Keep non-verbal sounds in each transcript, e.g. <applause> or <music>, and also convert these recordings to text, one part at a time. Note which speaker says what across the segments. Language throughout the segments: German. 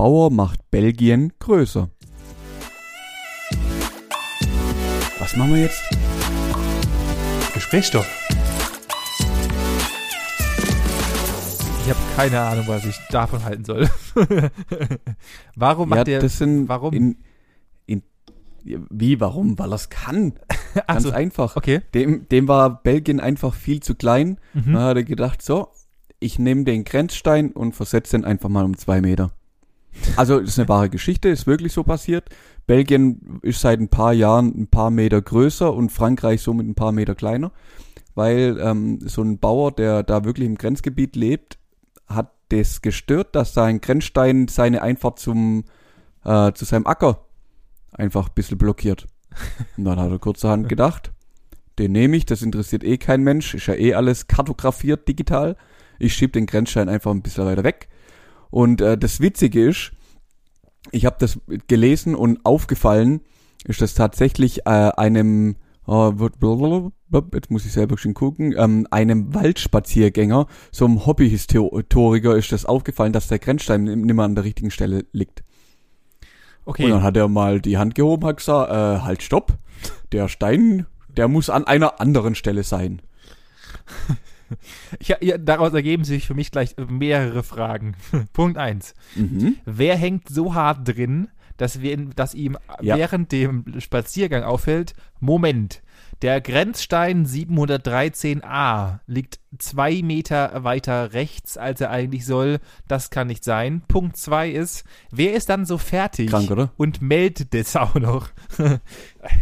Speaker 1: Bauer macht Belgien größer. Was machen wir jetzt?
Speaker 2: Gesprächsstoff.
Speaker 3: Ich habe keine Ahnung, was ich davon halten soll. <laughs> warum macht
Speaker 1: ja,
Speaker 3: der.
Speaker 1: das sind
Speaker 3: warum?
Speaker 1: In, in, wie, warum? Weil er es kann. <laughs> Ganz
Speaker 3: so,
Speaker 1: einfach.
Speaker 3: Okay.
Speaker 1: Dem, dem war Belgien einfach viel zu klein.
Speaker 3: Mhm.
Speaker 1: Dann hat er gedacht, so, ich nehme den Grenzstein und versetze den einfach mal um zwei Meter. Also, das ist eine wahre Geschichte, ist wirklich so passiert. Belgien ist seit ein paar Jahren ein paar Meter größer und Frankreich somit ein paar Meter kleiner, weil ähm, so ein Bauer, der da wirklich im Grenzgebiet lebt, hat das gestört, dass sein Grenzstein seine Einfahrt zum äh, zu seinem Acker einfach ein bisschen blockiert. <laughs> Und dann hat er kurzerhand gedacht, den nehme ich, das interessiert eh kein Mensch, ist ja eh alles kartografiert digital. Ich schieb den Grenzstein einfach ein bisschen weiter weg. Und äh, das Witzige ist, ich habe das gelesen und aufgefallen ist das tatsächlich äh, einem oh, jetzt muss ich selber schon gucken, ähm, einem Waldspaziergänger, so einem Hobbyhistoriker ist das aufgefallen, dass der Grenzstein nicht mehr an der richtigen Stelle liegt.
Speaker 3: Okay.
Speaker 1: Und dann hat er mal die Hand gehoben, hat gesagt, äh, halt stopp, der Stein, der muss an einer anderen Stelle sein.
Speaker 3: Ja, ja, daraus ergeben sich für mich gleich mehrere Fragen. <laughs> Punkt eins:
Speaker 1: Mhm.
Speaker 3: Wer hängt so hart drin, dass, wir, dass ihm
Speaker 1: Ja.
Speaker 3: während dem Spaziergang auffällt, Moment, der Grenzstein 713a liegt zwei Meter weiter rechts, als er eigentlich soll. Das kann nicht sein. Punkt zwei ist, wer ist dann so fertig
Speaker 1: Krank,
Speaker 3: und meldet das auch noch?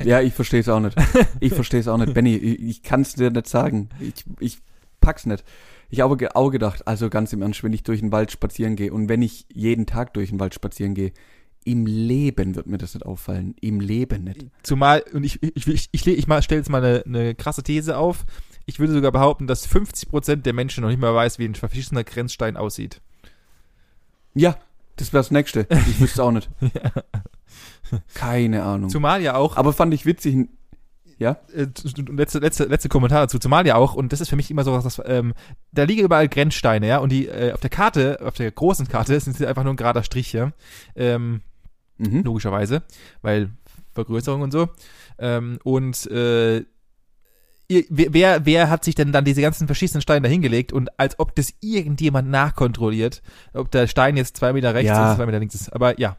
Speaker 1: Ja, ich verstehe es auch nicht. Ich verstehe es auch nicht. Benny, ich, ich kann es dir nicht sagen. Ich, ich pack's nicht. Ich habe auch gedacht, also ganz im Ernst, wenn ich durch den Wald spazieren gehe und wenn ich jeden Tag durch den Wald spazieren gehe, im Leben wird mir das nicht auffallen. Im Leben nicht.
Speaker 3: Zumal, und ich, ich, ich, ich, ich stelle jetzt mal eine, eine krasse These auf. Ich würde sogar behaupten, dass 50% der Menschen noch nicht mal weiß, wie ein verschissener Grenzstein aussieht.
Speaker 1: Ja, das wäre das Nächste. Ich wüsste auch nicht. <laughs> Keine Ahnung.
Speaker 3: Zumal ja auch,
Speaker 1: Aber fand ich witzig. Ja?
Speaker 3: äh, letzte, letzte, letzte Kommentar dazu, zumal ja auch, und das ist für mich immer so, dass, ähm, da liegen überall Grenzsteine, ja, und die, äh, auf der Karte, auf der großen Karte sind sie einfach nur ein gerader Strich, ja, ähm,
Speaker 1: Mhm.
Speaker 3: logischerweise, weil Vergrößerung und so, ähm, und, äh, wer, wer, hat sich denn dann diese ganzen verschissenen Steine da hingelegt und als ob das irgendjemand nachkontrolliert, ob der Stein jetzt zwei Meter rechts
Speaker 1: Ja.
Speaker 3: ist, zwei Meter links ist, aber ja,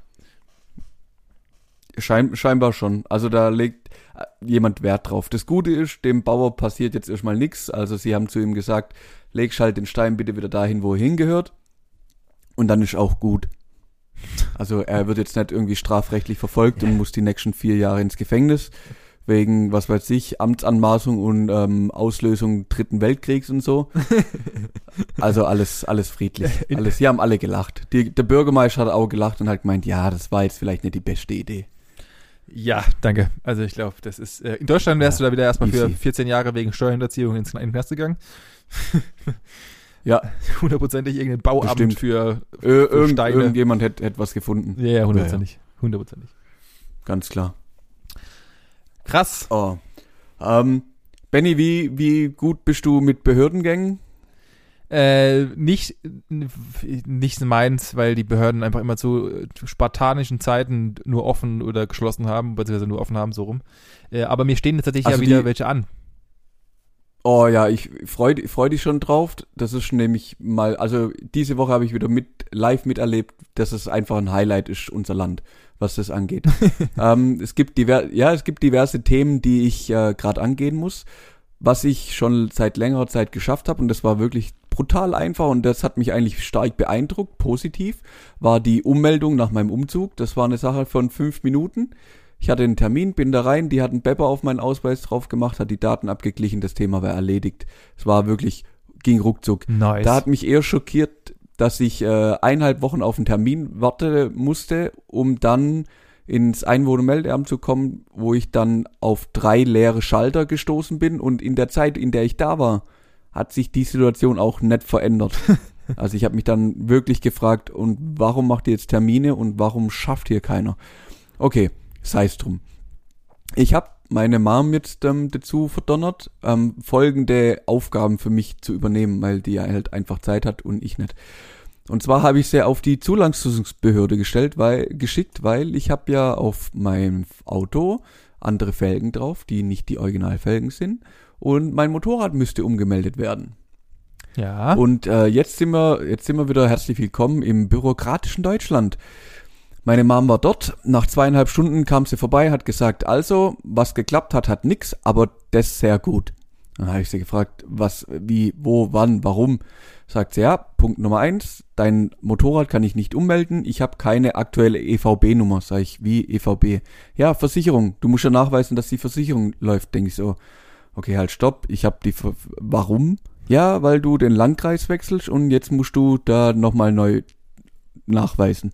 Speaker 1: Schein, scheinbar schon. Also da legt äh, jemand Wert drauf. Das Gute ist, dem Bauer passiert jetzt erstmal nichts. Also sie haben zu ihm gesagt, leg halt den Stein bitte wieder dahin, wo er hingehört. Und dann ist auch gut. Also er wird jetzt nicht irgendwie strafrechtlich verfolgt und muss die nächsten vier Jahre ins Gefängnis wegen, was weiß ich, Amtsanmaßung und ähm, Auslösung dritten Weltkriegs und so. <laughs> Also alles, alles friedlich. Alles, sie haben alle gelacht. Die, der Bürgermeister hat auch gelacht und hat gemeint, ja, das war jetzt vielleicht nicht die beste Idee.
Speaker 3: Ja, danke. Also ich glaube, das ist. Äh, in Deutschland wärst
Speaker 1: Ja,
Speaker 3: du da wieder erstmal für
Speaker 1: easy.
Speaker 3: 14 Jahre wegen Steuerhinterziehung ins Knast gegangen. <laughs>
Speaker 1: Ja,
Speaker 3: Hundertprozentig irgendein Bauamt
Speaker 1: Bestimmt.
Speaker 3: für.
Speaker 1: Äh, irgend,
Speaker 3: Steine.
Speaker 1: irgendjemand hätte hätt was gefunden.
Speaker 3: Ja, ja, hundertprozentig. Hundertprozentig.
Speaker 1: Ganz klar.
Speaker 3: Krass.
Speaker 1: Oh. Ähm, Benny, wie, wie gut bist du mit Behördengängen?
Speaker 3: Äh, nicht, nicht meins, weil die Behörden einfach immer zu, äh, zu spartanischen Zeiten nur offen oder geschlossen haben, beziehungsweise nur offen haben, so rum. Äh, aber mir stehen jetzt tatsächlich
Speaker 1: Also
Speaker 3: ja wieder
Speaker 1: die-
Speaker 3: welche an.
Speaker 1: Oh ja, ich freue freu dich schon drauf. Das ist nämlich mal, also diese Woche habe ich wieder mit live miterlebt, dass es einfach ein Highlight ist, unser Land, was das angeht. <laughs> ähm, es gibt diver ja, es gibt diverse Themen, die ich äh, gerade angehen muss, was ich schon seit längerer Zeit geschafft habe und das war wirklich brutal einfach und das hat mich eigentlich stark beeindruckt, positiv, war die Ummeldung nach meinem Umzug. Das war eine Sache von fünf Minuten. Ich hatte einen Termin, bin da rein, die hatten Bepper auf meinen Ausweis drauf gemacht, hat die Daten abgeglichen, das Thema war erledigt. Es war wirklich, ging ruckzuck.
Speaker 3: Nice.
Speaker 1: Da hat mich eher schockiert, dass ich äh, eineinhalb Wochen auf einen Termin warten musste, um dann ins Einwohnermeldeamt zu kommen, wo ich dann auf drei leere Schalter gestoßen bin und in der Zeit, in der ich da war, hat sich die Situation auch nicht verändert. <laughs> also ich habe mich dann wirklich gefragt, und warum macht ihr jetzt Termine und warum schafft hier keiner? Okay, sei es drum. Ich habe meine Mom jetzt ähm, dazu verdonnert, ähm, folgende Aufgaben für mich zu übernehmen, weil die halt einfach Zeit hat und ich nicht. Und zwar habe ich sie auf die Zulassungsbehörde gestellt, weil geschickt, weil ich habe ja auf meinem Auto andere Felgen drauf, die nicht die Originalfelgen sind. Und mein Motorrad müsste umgemeldet werden.
Speaker 3: Ja.
Speaker 1: Und äh, jetzt sind wir, jetzt sind wir wieder herzlich willkommen im bürokratischen Deutschland. Meine Mom war dort. Nach zweieinhalb Stunden kam sie vorbei, hat gesagt, also, was geklappt hat, hat nix, aber das sehr gut. Dann habe ich sie gefragt, was, wie, wo, wann, warum. Sagt sie, ja, Punkt Nummer eins, dein Motorrad kann ich nicht ummelden, ich habe keine aktuelle EVB-Nummer. Sag ich, wie EVB? Ja, Versicherung. Du musst ja nachweisen, dass die Versicherung läuft. Denke ich so, okay, halt, stopp. Ich habe die, Ver warum? Ja, weil du den Landkreis wechselst und jetzt musst du da nochmal neu nachweisen.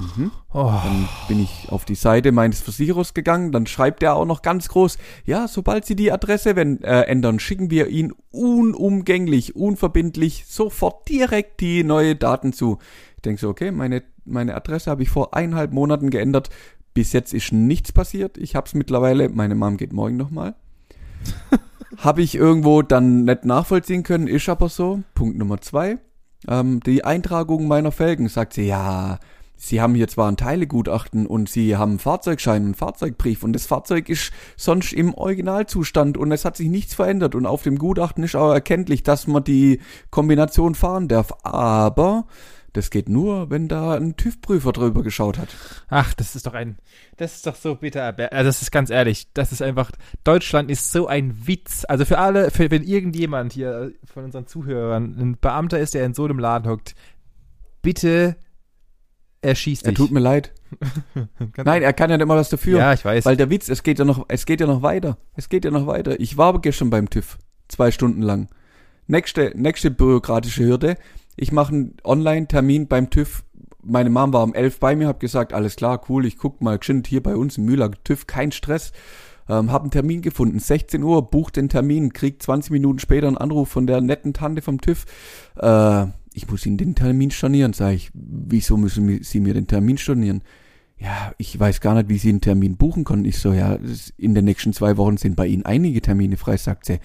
Speaker 1: Mhm.
Speaker 3: Oh.
Speaker 1: Dann bin ich auf die Seite meines Versicherers gegangen, dann schreibt er auch noch ganz groß, ja, sobald Sie die Adresse wenn, äh, ändern, schicken wir Ihnen unumgänglich, unverbindlich sofort direkt die neue Daten zu. Ich denke so, okay, meine, meine Adresse habe ich vor eineinhalb Monaten geändert. Bis jetzt ist nichts passiert. Ich habe es mittlerweile, meine Mom geht morgen nochmal. <laughs> habe ich irgendwo dann nicht nachvollziehen können, ist aber so. Punkt Nummer zwei. Ähm, die Eintragung meiner Felgen sagt sie, ja, Sie haben hier zwar ein Teilegutachten und Sie haben Fahrzeugschein und Fahrzeugbrief und das Fahrzeug ist sonst im Originalzustand und es hat sich nichts verändert und auf dem Gutachten ist auch erkenntlich, dass man die Kombination fahren darf. Aber das geht nur, wenn da ein TÜV-Prüfer drüber geschaut hat.
Speaker 3: Ach, das ist doch ein, das ist doch so bitter. Also das ist ganz ehrlich, das ist einfach, Deutschland ist so ein Witz. Also für alle, für, wenn irgendjemand hier von unseren Zuhörern ein Beamter ist, der in so einem Laden hockt, bitte er schießt dich.
Speaker 1: Er tut mir leid. <laughs> Nein, er kann ja nicht mal was dafür.
Speaker 3: Ja, ich weiß.
Speaker 1: Weil der Witz, es geht ja noch, es geht ja noch weiter. Es geht ja noch weiter. Ich war aber gestern beim TÜV. Zwei Stunden lang. Nächste, nächste bürokratische Hürde. Ich mache einen Online-Termin beim TÜV. Meine Mom war um elf bei mir, hab gesagt, alles klar, cool, ich guck mal geschwind hier bei uns im Mühler TÜV, kein Stress. Ähm, hab einen Termin gefunden, 16 Uhr, bucht den Termin, krieg 20 Minuten später einen Anruf von der netten Tante vom TÜV. Äh, ich muss Ihnen den Termin stornieren, sage ich. Wieso müssen Sie mir den Termin stornieren? Ja, ich weiß gar nicht, wie Sie einen Termin buchen können. Ich so, ja, in den nächsten zwei Wochen sind bei Ihnen einige Termine frei, sagt sie.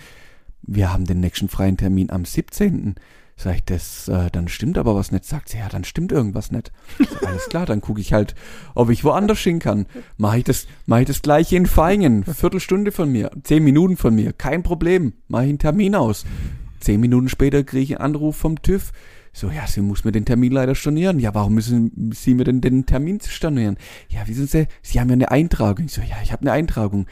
Speaker 1: Wir haben den nächsten freien Termin am 17. Sag ich, das, äh, dann stimmt aber was nicht. Sagt sie, ja, dann stimmt irgendwas nicht. So, alles klar, dann gucke ich halt, ob ich woanders hin kann. Mache ich das, mache ich das gleiche in Feingen. Viertelstunde von mir, zehn Minuten von mir, kein Problem. Mache ich einen Termin aus. Zehn Minuten später kriege ich einen Anruf vom TÜV. So, ja, sie muss mir den Termin leider stornieren. Ja, warum müssen Sie mir denn den Termin stornieren? Ja, wissen Sie, Sie haben ja eine Eintragung. Ich so, ja, ich habe eine Eintragung.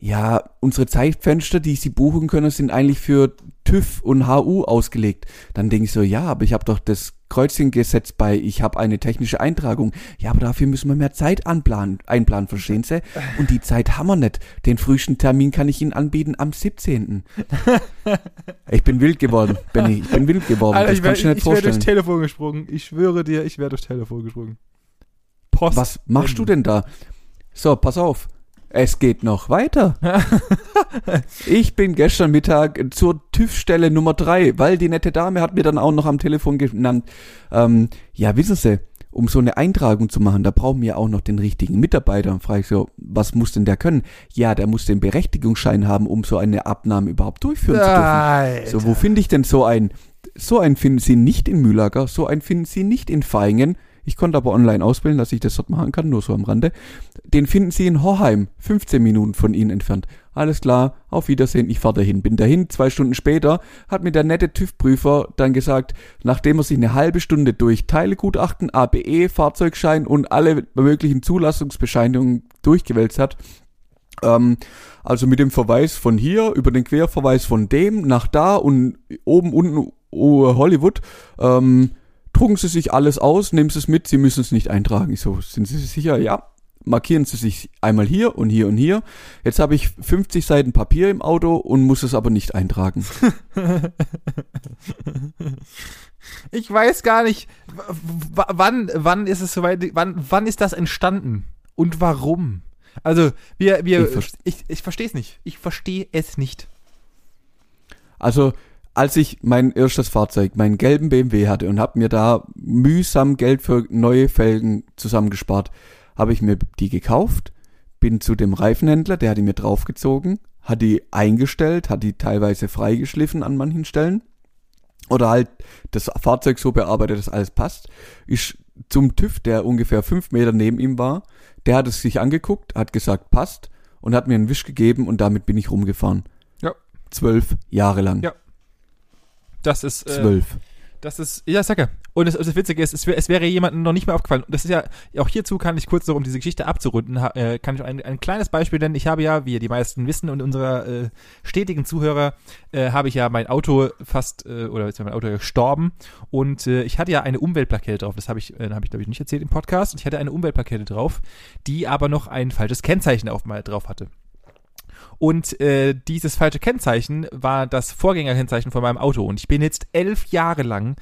Speaker 1: Ja, unsere Zeitfenster, die Sie buchen können, sind eigentlich für TÜV und HU ausgelegt. Dann denke ich so, ja, aber ich habe doch das Kreuzchen gesetzt bei, ich habe eine technische Eintragung. Ja, aber dafür müssen wir mehr Zeit anplanen, einplanen, verstehen Sie? Und die Zeit haben wir nicht. Den frühesten Termin kann ich Ihnen anbieten am 17. <laughs> ich bin wild geworden, Benny. Ich bin wild geworden.
Speaker 3: Alter,
Speaker 1: das
Speaker 3: ich wäre
Speaker 1: kannst du dir nicht
Speaker 3: wär durchs
Speaker 1: vorstellen.
Speaker 3: Telefon gesprungen. Ich schwöre dir, ich wäre durchs Telefon gesprungen. Post.
Speaker 1: Was machst du denn da? So, pass auf. Es geht noch weiter. <laughs> ich bin gestern Mittag zur TÜV-Stelle Nummer drei, weil die nette Dame hat mir dann auch noch am Telefon genannt, ähm, ja, wissen Sie, um so eine Eintragung zu machen, da brauchen wir auch noch den richtigen Mitarbeiter. Und frage ich so, was muss denn der können? Ja, der muss den Berechtigungsschein haben, um so eine Abnahme überhaupt durchführen zu dürfen.
Speaker 3: Alter.
Speaker 1: So, wo finde ich denn so einen? So einen finden Sie nicht in Mühlager, so einen finden Sie nicht in Feingen. Ich konnte aber online ausbilden, dass ich das dort machen kann, nur so am Rande. Den finden Sie in Horheim, 15 Minuten von Ihnen entfernt. Alles klar, auf Wiedersehen, ich fahre dahin. Bin dahin, zwei Stunden später hat mir der nette TÜV-Prüfer dann gesagt, nachdem er sich eine halbe Stunde durch Teilegutachten, ABE, Fahrzeugschein und alle möglichen Zulassungsbescheinigungen durchgewälzt hat, ähm, also mit dem Verweis von hier über den Querverweis von dem nach da und oben unten Hollywood. Ähm, drucken Sie sich alles aus, nehmen Sie es mit, Sie müssen es nicht eintragen. Ich so, sind Sie sich sicher? Ja. Markieren Sie sich einmal hier und hier und hier. Jetzt habe ich 50 Seiten Papier im Auto und muss es aber nicht eintragen. <laughs>
Speaker 3: Ich weiß gar nicht, wann, wann ist es soweit, wann, wann ist das entstanden? Und warum? Also, wir, wir,
Speaker 1: Ich
Speaker 3: ich, ich verstehe es nicht. Ich verstehe es nicht.
Speaker 1: Also, als ich mein erstes Fahrzeug, meinen gelben BMW hatte und habe mir da mühsam Geld für neue Felgen zusammengespart, habe ich mir die gekauft, bin zu dem Reifenhändler, der hat die mir draufgezogen, hat die eingestellt, hat die teilweise freigeschliffen an manchen Stellen oder halt das Fahrzeug so bearbeitet, dass alles passt, ist zum TÜV, der ungefähr fünf Meter neben ihm war, der hat es sich angeguckt, hat gesagt, passt und hat mir einen Wisch gegeben und damit bin ich rumgefahren.
Speaker 3: Ja.
Speaker 1: Zwölf Jahre lang.
Speaker 3: Ja. Das ist. Äh,
Speaker 1: Zwölf.
Speaker 3: Das ist, ja, sag ja. Und das, das Witzige ist, es, wär, es wäre jemandem noch nicht mehr aufgefallen. Das ist ja, auch hierzu kann ich kurz noch, um diese Geschichte abzurunden, ha, äh, kann ich ein, ein kleines Beispiel nennen. Ich habe ja, wie die meisten wissen und unserer äh, stetigen Zuhörer, äh, habe ich ja mein Auto fast, äh, oder ist ja mein Auto gestorben. Und äh, ich hatte ja eine Umweltplakette drauf. Das habe ich, äh, habe ich glaube ich nicht erzählt im Podcast. Und ich hatte eine Umweltplakette drauf, die aber noch ein falsches Kennzeichen auf mal drauf hatte. Und äh, dieses falsche Kennzeichen war das Vorgängerkennzeichen von meinem Auto. Und ich bin jetzt elf Jahre lang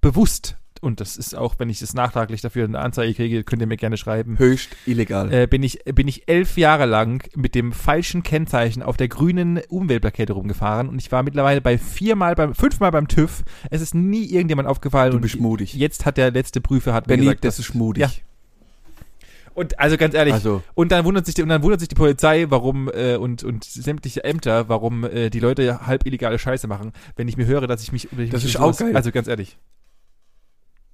Speaker 3: bewusst, und das ist auch, wenn ich das nachtraglich dafür eine Anzeige kriege, könnt ihr mir gerne schreiben.
Speaker 1: Höchst illegal.
Speaker 3: Äh, bin ich bin ich elf Jahre lang mit dem falschen Kennzeichen auf der grünen Umweltplakette rumgefahren und ich war mittlerweile bei viermal beim fünfmal beim TÜV. Es ist nie irgendjemand aufgefallen.
Speaker 1: du
Speaker 3: und
Speaker 1: bist mutig.
Speaker 3: Jetzt hat der letzte Prüfer hat mir
Speaker 1: Benny,
Speaker 3: gesagt,
Speaker 1: das ist mutig.
Speaker 3: Ja. Und also ganz ehrlich,
Speaker 1: Also,
Speaker 3: und dann wundert sich die, und dann wundert sich die Polizei, warum äh, und und sämtliche Ämter, warum äh, die Leute halb illegale Scheiße machen, wenn ich mir höre, dass ich mich ich
Speaker 1: Das
Speaker 3: mich
Speaker 1: ist auch geil.
Speaker 3: Also ganz ehrlich.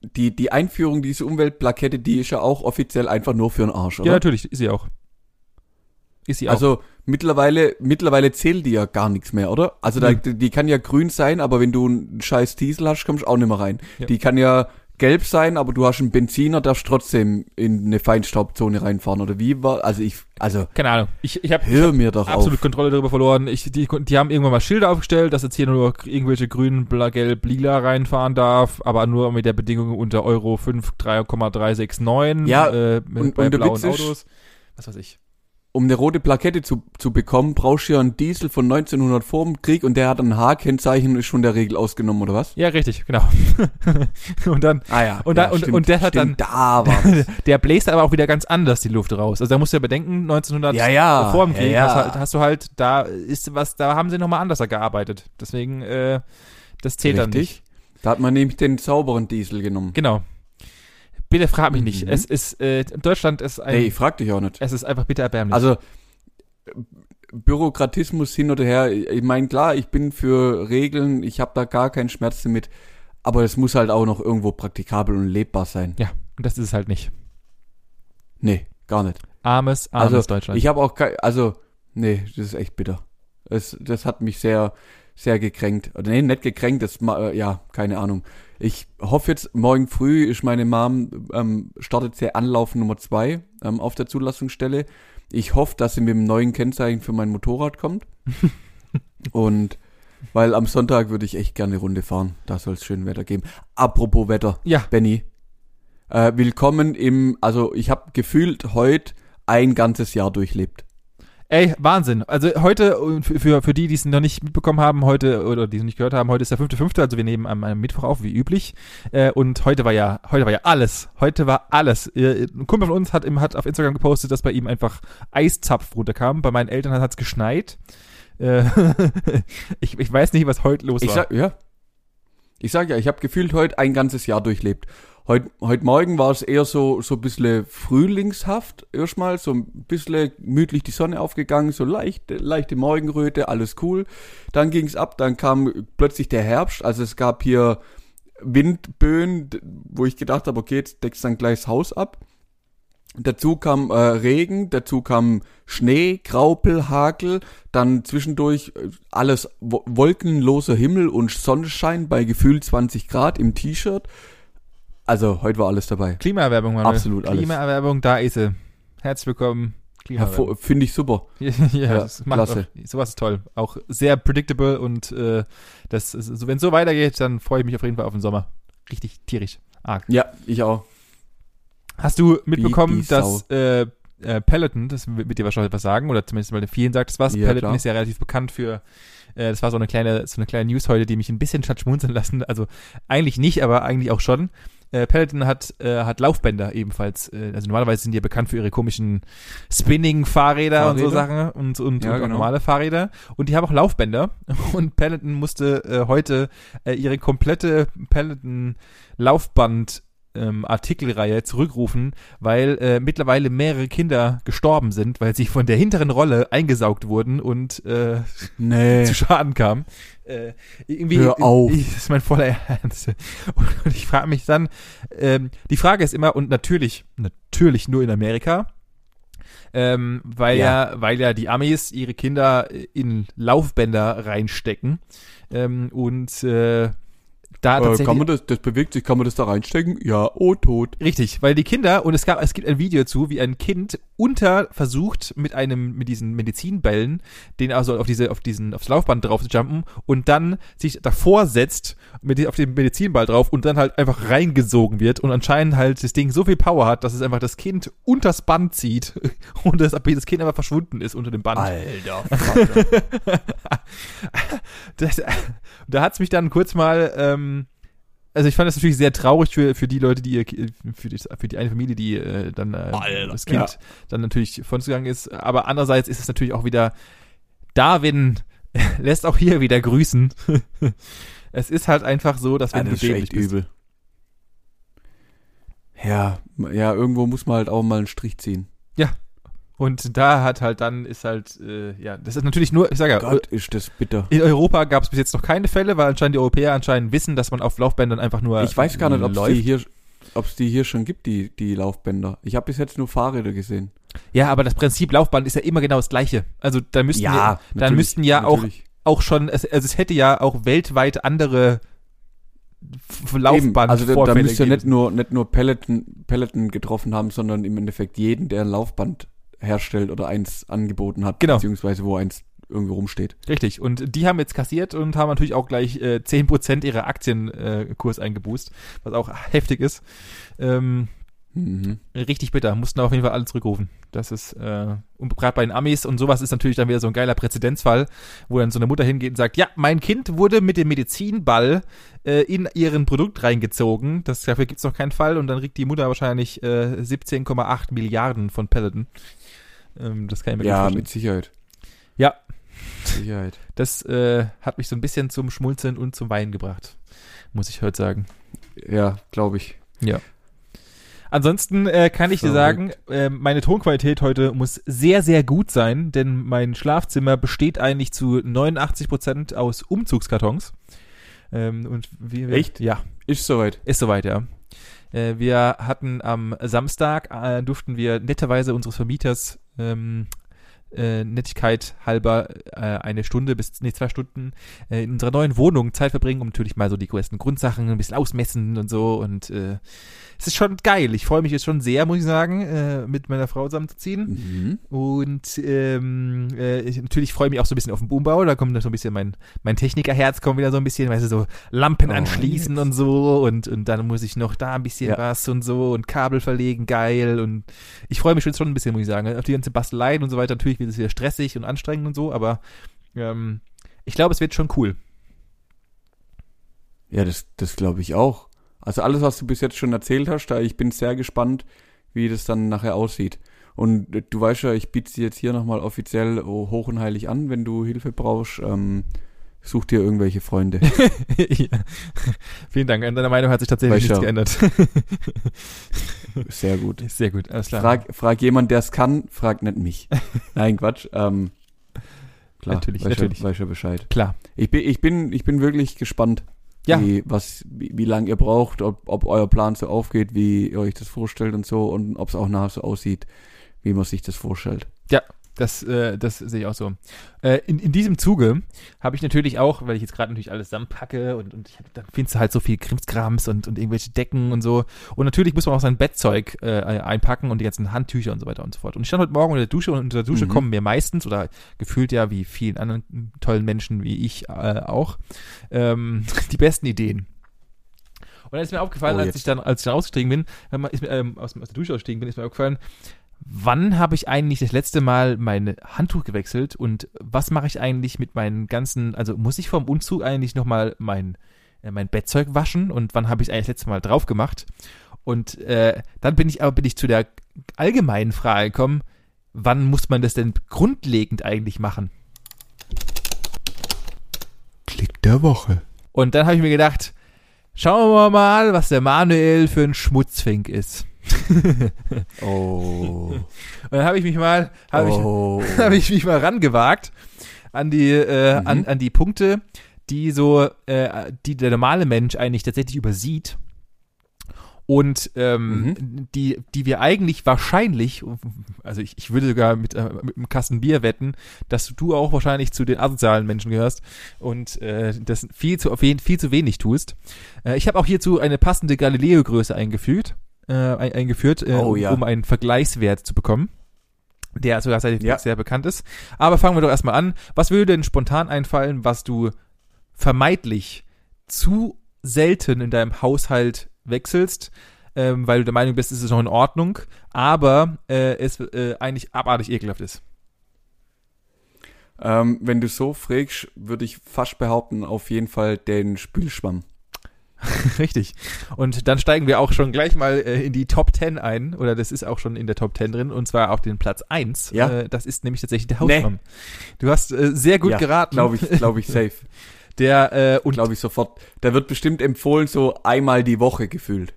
Speaker 1: die, die Einführung dieser Umweltplakette, die ist ja auch offiziell einfach nur für den Arsch,
Speaker 3: Ja,
Speaker 1: oder?
Speaker 3: natürlich, ist sie auch. Ist sie auch.
Speaker 1: Also mittlerweile, mittlerweile zählt die ja gar nichts mehr, oder? Also da,
Speaker 3: Hm.
Speaker 1: die kann ja grün sein, aber wenn du einen scheiß Diesel hast, kommst du auch nicht mehr rein.
Speaker 3: Ja.
Speaker 1: Die kann ja gelb sein, aber du hast einen Benziner, darfst trotzdem in eine Feinstaubzone reinfahren, oder wie war, also ich, also
Speaker 3: keine Ahnung. Ich ich habe
Speaker 1: hör mir doch
Speaker 3: absolut
Speaker 1: auf.
Speaker 3: Kontrolle darüber verloren. Ich, die, die haben irgendwann mal Schilder aufgestellt, dass jetzt hier nur irgendwelche grünen, bla, gelb, lila reinfahren darf, aber nur mit der Bedingung unter Euro 5, 3,369
Speaker 1: Ja,
Speaker 3: äh, mit,
Speaker 1: und-
Speaker 3: bei
Speaker 1: und
Speaker 3: blauen
Speaker 1: Witz ist-
Speaker 3: Autos. Was weiß ich.
Speaker 1: Um eine rote Plakette zu, zu bekommen, brauchst du ja einen Diesel von 1900 vor dem Krieg und der hat ein H-Kennzeichen ist schon der Regel ausgenommen, oder was?
Speaker 3: Ja, richtig, genau. <laughs> und dann
Speaker 1: Ah ja.
Speaker 3: Und
Speaker 1: ja,
Speaker 3: da- und-
Speaker 1: stimmt,
Speaker 3: und der hat
Speaker 1: stimmt, da war <laughs>
Speaker 3: der bläst aber auch wieder ganz anders die Luft raus. Also da musst du ja bedenken, 1900
Speaker 1: Ja, ja,
Speaker 3: vor dem Krieg
Speaker 1: ja, ja.
Speaker 3: Hast, halt, hast du halt, da ist was, da haben sie nochmal anders gearbeitet. Deswegen, äh, das zählt dann nicht.
Speaker 1: Richtig. Da hat man nämlich den sauberen Diesel genommen.
Speaker 3: Genau. Bitte frag mich nicht.
Speaker 1: Mhm.
Speaker 3: Es ist, äh, Deutschland ist ein,
Speaker 1: Ey, ich frag dich auch nicht.
Speaker 3: es ist einfach bitter erbärmlich.
Speaker 1: Also Bürokratismus hin oder her. Ich meine, klar, ich bin für Regeln, ich habe da gar keinen Schmerz damit, aber es muss halt auch noch irgendwo praktikabel und lebbar sein.
Speaker 3: ja, und das ist es halt nicht.
Speaker 1: Nee, gar nicht.
Speaker 3: Armes, armes
Speaker 1: Also,
Speaker 3: Deutschland.
Speaker 1: Ich habe auch kein, also, nee, das ist echt bitter. Es, das hat mich sehr, sehr gekränkt. Oder nee, nicht gekränkt, das, äh, ja, keine Ahnung. Ich hoffe jetzt, morgen früh ist meine Mom, ähm, startet sie Anlauf Nummer zwei ähm, auf der Zulassungsstelle. Ich hoffe, dass sie mit dem neuen Kennzeichen für mein Motorrad kommt. <laughs> Und weil am Sonntag würde ich echt gerne eine Runde fahren. Da soll es schön Wetter geben. Apropos Wetter,
Speaker 3: ja,
Speaker 1: Benny. Äh, willkommen im, also ich habe gefühlt heute ein ganzes Jahr durchlebt.
Speaker 3: Ey, Wahnsinn. Also heute, für, für, die, die es noch nicht mitbekommen haben, heute, oder die es nicht gehört haben, heute ist der 5.5., also wir nehmen am, am Mittwoch auf, wie üblich. Äh, und heute war ja, heute war ja alles. Heute war alles. Äh, Ein Kumpel von uns hat, im, hat auf Instagram gepostet, dass bei ihm einfach Eiszapf runterkam. Bei meinen Eltern hat es geschneit. Äh, <laughs> ich, ich weiß nicht, was heute los
Speaker 1: Ich
Speaker 3: war.
Speaker 1: sag, ja. Ich sag ja, ich habe gefühlt heute ein ganzes Jahr durchlebt. Heute, heute Morgen war es eher so, so ein bisschen frühlingshaft erstmal, so ein bisschen gemütlich die Sonne aufgegangen, so leicht, leichte Morgenröte, alles cool. Dann ging's ab, dann kam plötzlich der Herbst, also es gab hier Windböen, wo ich gedacht habe, okay, jetzt deckst dann gleich das Haus ab. Dazu kam äh, Regen, dazu kam Schnee, Graupel, Hagel, dann zwischendurch äh, alles wo wolkenloser Himmel und Sonnenschein bei gefühlt 20 Grad im T-Shirt. Also heute war alles dabei.
Speaker 3: Klimaerwerbung, Manuel.
Speaker 1: Absolut alles.
Speaker 3: Klimaerwerbung, da ist sie. Herzlich willkommen. Klimaerwerbung.
Speaker 1: Finde ich super.
Speaker 3: Ja, <laughs> ja, das macht
Speaker 1: klasse.
Speaker 3: Auch, sowas ist toll. Auch sehr predictable und äh, das ist, so, wenn es so weitergeht, dann freue ich mich auf jeden Fall auf den Sommer. Richtig tierisch. Arg.
Speaker 1: Ja, ich auch.
Speaker 3: Hast du mitbekommen, dass äh, äh, Peloton, das wird dir wahrscheinlich was sagen, oder zumindest mal vielen sagt es was,
Speaker 1: Ja,
Speaker 3: Peloton
Speaker 1: klar.
Speaker 3: ist ja relativ bekannt für, äh, das war so eine kleine, so eine kleine News heute, die mich ein bisschen hat schmunzeln lassen. Also eigentlich nicht, aber eigentlich auch schon. Äh, Peloton hat, äh, hat Laufbänder ebenfalls. Äh, also normalerweise sind die ja bekannt für ihre komischen Spinning-Fahrräder und so? Sachen und, und,
Speaker 1: Ja,
Speaker 3: und
Speaker 1: genau.
Speaker 3: normale Fahrräder. Und die haben auch Laufbänder. <laughs> Und Peloton musste äh, heute äh, ihre komplette Peloton-Laufband ähm, Artikelreihe zurückrufen, weil äh, mittlerweile mehrere Kinder gestorben sind, weil sie von der hinteren Rolle eingesaugt wurden und äh,
Speaker 1: Nee.
Speaker 3: zu Schaden kamen. Äh, irgendwie,
Speaker 1: Hör auf.
Speaker 3: Ich, das <laughs> ist mein voller Ernst. Und ich frage mich dann, ähm, die Frage ist immer, und natürlich, natürlich nur in Amerika, ähm, weil ja.
Speaker 1: Ja.
Speaker 3: weil ja die Amis ihre Kinder in Laufbänder reinstecken ähm, und äh, da
Speaker 1: Äh,
Speaker 3: tatsächlich
Speaker 1: kann man das, das bewegt sich, kann man das da reinstecken? Ja, oh, tot.
Speaker 3: Richtig, weil die Kinder, und es gab, es gibt ein Video dazu, wie ein Kind unter versucht, mit einem, mit diesen Medizinbällen, den also auf diese, auf diesen, aufs Laufband drauf zu jumpen und dann sich davor setzt, mit auf den Medizinball drauf und dann halt einfach reingesogen wird und anscheinend halt das Ding so viel Power hat, dass es einfach das Kind unters Band zieht <laughs> und das, das Kind einfach verschwunden ist unter dem Band.
Speaker 1: Alter, <laughs>
Speaker 3: das, da hat's mich dann kurz mal, ähm, also ich fand das natürlich sehr traurig für, für die Leute, die ihr, für die, für die eine Familie, die äh, dann äh,
Speaker 1: Alter.
Speaker 3: das Kind
Speaker 1: Ja.
Speaker 3: dann natürlich von uns gegangen ist. Aber andererseits ist es natürlich auch wieder, Darwin <laughs> lässt auch hier wieder grüßen. <laughs> es ist halt einfach so, dass wenn du
Speaker 1: das ist
Speaker 3: dämlich
Speaker 1: echt
Speaker 3: bist.
Speaker 1: übel. Ja, ja, irgendwo muss man halt auch mal einen Strich ziehen.
Speaker 3: Und da hat halt dann ist halt, äh, ja, das ist natürlich nur, ich sage ja,
Speaker 1: Gott, ist das bitter.
Speaker 3: in Europa gab es bis jetzt noch keine Fälle, weil anscheinend die Europäer anscheinend wissen, dass man auf Laufbändern einfach nur
Speaker 1: Ich weiß gar nicht, ob es die hier, ob's die hier schon gibt, die, die Laufbänder. Ich habe bis jetzt nur Fahrräder gesehen.
Speaker 3: Ja, aber das Prinzip Laufband ist ja immer genau das gleiche. Also da müssten ja, dann
Speaker 1: natürlich,
Speaker 3: müssten ja auch,
Speaker 1: natürlich.
Speaker 3: auch schon, es- also es hätte ja auch weltweit andere Laufband
Speaker 1: Eben, also da, da müsst ihr
Speaker 3: geben.
Speaker 1: nicht nur, nicht nur Pelleten, Pelleten getroffen haben, sondern im Endeffekt jeden, der ein Laufband herstellt oder eins angeboten hat,
Speaker 3: Genau.
Speaker 1: beziehungsweise wo eins irgendwo rumsteht.
Speaker 3: Richtig. Und die haben jetzt kassiert und haben natürlich auch gleich äh, 10% ihrer Aktienkurs äh, eingeboost, was auch heftig ist. Ähm,
Speaker 1: Mhm.
Speaker 3: richtig bitter. Mussten auf jeden Fall alle zurückrufen. Das ist, äh, und gerade bei den Amis und sowas ist natürlich dann wieder so ein geiler Präzedenzfall, wo dann so eine Mutter hingeht und sagt, ja, mein Kind wurde mit dem Medizinball äh, in ihren Produkt reingezogen. Das, dafür gibt's noch keinen Fall und dann kriegt die Mutter wahrscheinlich äh, 17,8 Milliarden von Peloton. Ähm, das kann ich mir
Speaker 1: Ja,
Speaker 3: vorstellen.
Speaker 1: mit Sicherheit.
Speaker 3: Ja.
Speaker 1: Mit Sicherheit.
Speaker 3: Das äh, hat mich so ein bisschen zum Schmulzeln und zum Weinen gebracht, muss ich heute sagen.
Speaker 1: Ja, glaube ich.
Speaker 3: Ansonsten äh, kann ich dir sagen,
Speaker 1: Verrückt.
Speaker 3: äh, meine Tonqualität heute muss sehr, sehr gut sein, denn mein Schlafzimmer besteht eigentlich zu 89 Prozent aus Umzugskartons. Ähm, und wir,
Speaker 1: Echt?
Speaker 3: Ja,
Speaker 1: Ist soweit.
Speaker 3: ist soweit, ja. Äh, wir hatten am Samstag, äh, durften wir netterweise unseres Vermieters ähm, äh, Nettigkeit halber äh, eine Stunde bis, nee, zwei Stunden äh, in unserer neuen Wohnung Zeit verbringen, um natürlich mal so die größten Grundsachen ein bisschen ausmessen und so und äh, es ist schon geil. Ich freue mich jetzt schon sehr, muss ich sagen, äh, mit meiner Frau zusammenzuziehen.
Speaker 1: Mhm.
Speaker 3: Und ähm, äh, ich, natürlich freue ich mich auch so ein bisschen auf den Boombau. Da kommt dann so ein bisschen mein, mein Technikerherz kommt wieder so ein bisschen, weißt du, so Lampen
Speaker 1: Oh,
Speaker 3: anschließen
Speaker 1: jetzt.
Speaker 3: und so. Und, und dann muss ich noch da ein bisschen
Speaker 1: Ja.
Speaker 3: was und so und Kabel verlegen, geil. Und ich freue mich jetzt schon ein bisschen, muss ich sagen. Auf die ganze Basteleien und so weiter. Natürlich wird es wieder stressig und anstrengend und so, aber ähm, ich glaube, es wird schon cool.
Speaker 1: Ja, das, das glaube ich auch. Also alles, was du bis jetzt schon erzählt hast, da ich bin sehr gespannt, wie das dann nachher aussieht. Und äh, du weißt ja, ich biete sie jetzt hier nochmal offiziell oh, hoch und heilig an, wenn du Hilfe brauchst. Ähm, such dir irgendwelche Freunde. <laughs>
Speaker 3: ja. Vielen Dank. An deiner Meinung hat sich tatsächlich
Speaker 1: Weißt
Speaker 3: nichts
Speaker 1: du.
Speaker 3: geändert. <laughs>
Speaker 1: Sehr gut. <laughs>
Speaker 3: Sehr gut, alles klar.
Speaker 1: Frag, frag jemand, der es kann, frag nicht mich. <laughs> Nein, Quatsch. Ähm, klar,
Speaker 3: Natürlich,
Speaker 1: weiß
Speaker 3: natürlich.
Speaker 1: Ja, weiß ja Bescheid.
Speaker 3: Klar.
Speaker 1: Ich bin, ich bin, ich bin wirklich gespannt,
Speaker 3: Ja.
Speaker 1: wie, was, wie, wie lange ihr braucht, ob, ob euer Plan so aufgeht, wie ihr euch das vorstellt und so und ob es auch nachher so aussieht, wie man sich das vorstellt.
Speaker 3: Das, äh, das sehe ich auch so. Äh, in, in diesem Zuge habe ich natürlich auch, weil ich jetzt gerade natürlich alles zusammenpacke und, und ich hab, dann findest du halt so viel Krimskrams und, und irgendwelche Decken und so. Und natürlich muss man auch sein Bettzeug äh, einpacken und die ganzen Handtücher und so weiter und so fort. Und ich stand heute Morgen unter der Dusche und unter der Dusche
Speaker 1: Mhm.
Speaker 3: kommen mir meistens oder gefühlt ja wie vielen anderen tollen Menschen wie ich äh, auch ähm, <laughs> die besten Ideen. Und dann ist mir aufgefallen,
Speaker 1: Oh,
Speaker 3: als ich dann, als ich dann ausgestiegen bin, man- ist mir, ähm, aus, aus der Dusche ausgestiegen bin, ist mir aufgefallen, wann habe ich eigentlich das letzte Mal mein Handtuch gewechselt und was mache ich eigentlich mit meinen ganzen, also muss ich vorm Umzug eigentlich nochmal mein, äh, mein Bettzeug waschen und wann habe ich eigentlich das letzte Mal drauf gemacht? Und äh, dann bin ich aber bin ich zu der allgemeinen Frage gekommen, wann muss man das denn grundlegend eigentlich machen?
Speaker 1: Klick der Woche.
Speaker 3: Und dann habe ich mir gedacht, Schauen wir mal, was der Manuel für ein Schmutzfink ist.
Speaker 1: Oh.
Speaker 3: Und dann habe ich mich mal, habe
Speaker 1: oh.
Speaker 3: ich, <laughs> habe ich mich mal rangewagt an die, äh,
Speaker 1: Mhm.
Speaker 3: an, an die Punkte, die so, äh, die der normale Mensch eigentlich tatsächlich übersieht. Und ähm,
Speaker 1: Mhm.
Speaker 3: die, die wir eigentlich wahrscheinlich, also ich, ich würde sogar mit, äh, mit einem Kasten Bier wetten, dass du auch wahrscheinlich zu den asozialen Menschen gehörst und äh, das viel zu, viel zu wenig tust. Äh, ich habe auch hierzu eine passende Galileo-Größe eingefügt, äh, ein, eingeführt, äh,
Speaker 1: Oh,
Speaker 3: um-
Speaker 1: ja.
Speaker 3: um einen Vergleichswert zu bekommen der sogar sehr,
Speaker 1: Ja.
Speaker 3: sehr bekannt ist. Aber fangen wir doch erstmal an. Was würde denn spontan einfallen, was du vermeintlich zu selten in deinem Haushalt wechselst, ähm, weil du der Meinung bist, es ist noch in Ordnung, aber äh, es äh, eigentlich abartig ekelhaft ist?
Speaker 1: Ähm, wenn du so fragst, würde ich fast behaupten, auf jeden Fall den Spülschwamm. <laughs>
Speaker 3: Richtig. Und dann steigen wir auch schon gleich mal äh, in die Top 10 ein, oder das ist auch schon in der Top 10 drin, und zwar auf den Platz 1.
Speaker 1: Ja.
Speaker 3: Äh, das ist nämlich tatsächlich der Hausschwamm. Du hast äh, sehr gut
Speaker 1: Ja,
Speaker 3: geraten.
Speaker 1: Glaube ich, glaube ich safe. <laughs>
Speaker 3: Der, äh, und
Speaker 1: Glaube ich sofort. Der wird bestimmt empfohlen, so einmal die Woche gefühlt.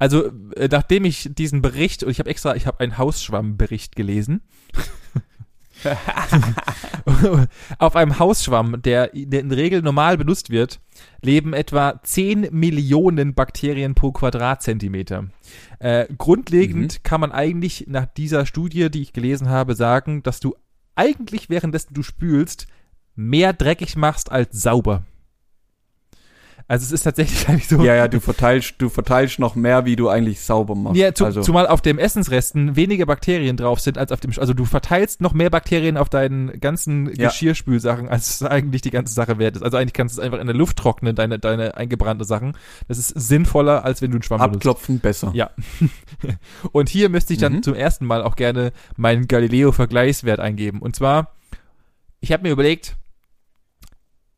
Speaker 3: Also, äh, nachdem ich diesen Bericht, und ich habe extra, ich habe einen Hausschwammbericht gelesen. <laughs> <laughs> Auf einem Hausschwamm, der, in der Regel normal benutzt wird, leben etwa 10 Millionen Bakterien pro Quadratzentimeter. Äh, grundlegend kann man eigentlich nach dieser Studie, die ich gelesen habe, sagen, dass du eigentlich währenddessen du spülst, mehr dreckig machst als sauber. Also es ist tatsächlich <laughs> eigentlich so.
Speaker 1: Ja, ja, du verteilst, du verteilst noch mehr, wie du eigentlich sauber machst.
Speaker 3: Ja, zu,
Speaker 1: also,
Speaker 3: zumal auf dem Essensresten weniger Bakterien drauf sind als auf dem, also du verteilst noch mehr Bakterien auf deinen ganzen
Speaker 1: Ja.
Speaker 3: Geschirrspülsachen, als es eigentlich die ganze Sache wert ist. Also eigentlich kannst du es einfach in der Luft trocknen, deine, deine eingebrannte Sachen. Das ist sinnvoller, als wenn du einen Schwamm benutzt.
Speaker 1: abklopfen besser.
Speaker 3: Ja. <laughs> Und hier müsste ich dann
Speaker 1: Mhm.
Speaker 3: zum ersten Mal auch gerne meinen Galileo-Vergleichswert eingeben. Und zwar, ich habe mir überlegt,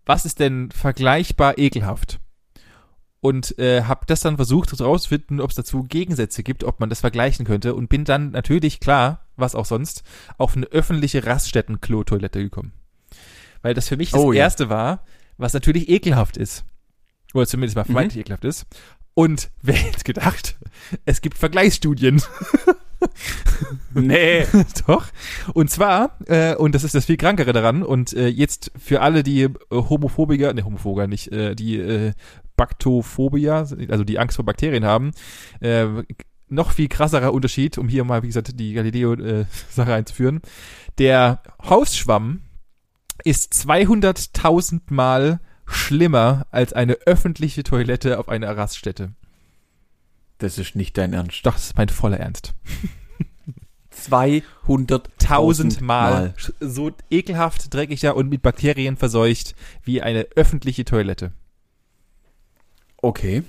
Speaker 3: was ist denn vergleichbar ekelhaft? Und äh, habe das dann versucht herauszufinden, ob es dazu Gegensätze gibt, ob man das vergleichen könnte. Und bin dann natürlich, klar, was auch sonst, auf eine öffentliche Raststätten-Klo-Toilette gekommen. Weil das für mich das
Speaker 1: Oh, ja.
Speaker 3: erste war, was natürlich ekelhaft ist. Oder zumindest mal vermeintlich ekelhaft ist. Und <laughs> wer hätte gedacht, es gibt Vergleichsstudien. <laughs>
Speaker 1: Nee. <laughs>
Speaker 3: Doch. Und zwar, äh, und das ist das viel krankere daran, und äh, jetzt für alle, die äh, Homophobiker, ne, Homophobiker nicht, äh, die äh, Baktophobia, also die Angst vor Bakterien haben, äh, noch viel krasserer Unterschied, um hier mal, wie gesagt, die Galileo-Sache <laughs> einzuführen. Der Hausschwamm ist 200.000 Mal schlimmer als eine öffentliche Toilette auf einer Raststätte.
Speaker 1: Das ist nicht dein Ernst.
Speaker 3: Doch, das ist mein voller Ernst.
Speaker 1: 200.000
Speaker 3: tausendmal so ekelhaft, dreckiger und mit Bakterien verseucht wie eine öffentliche Toilette.
Speaker 1: Okay.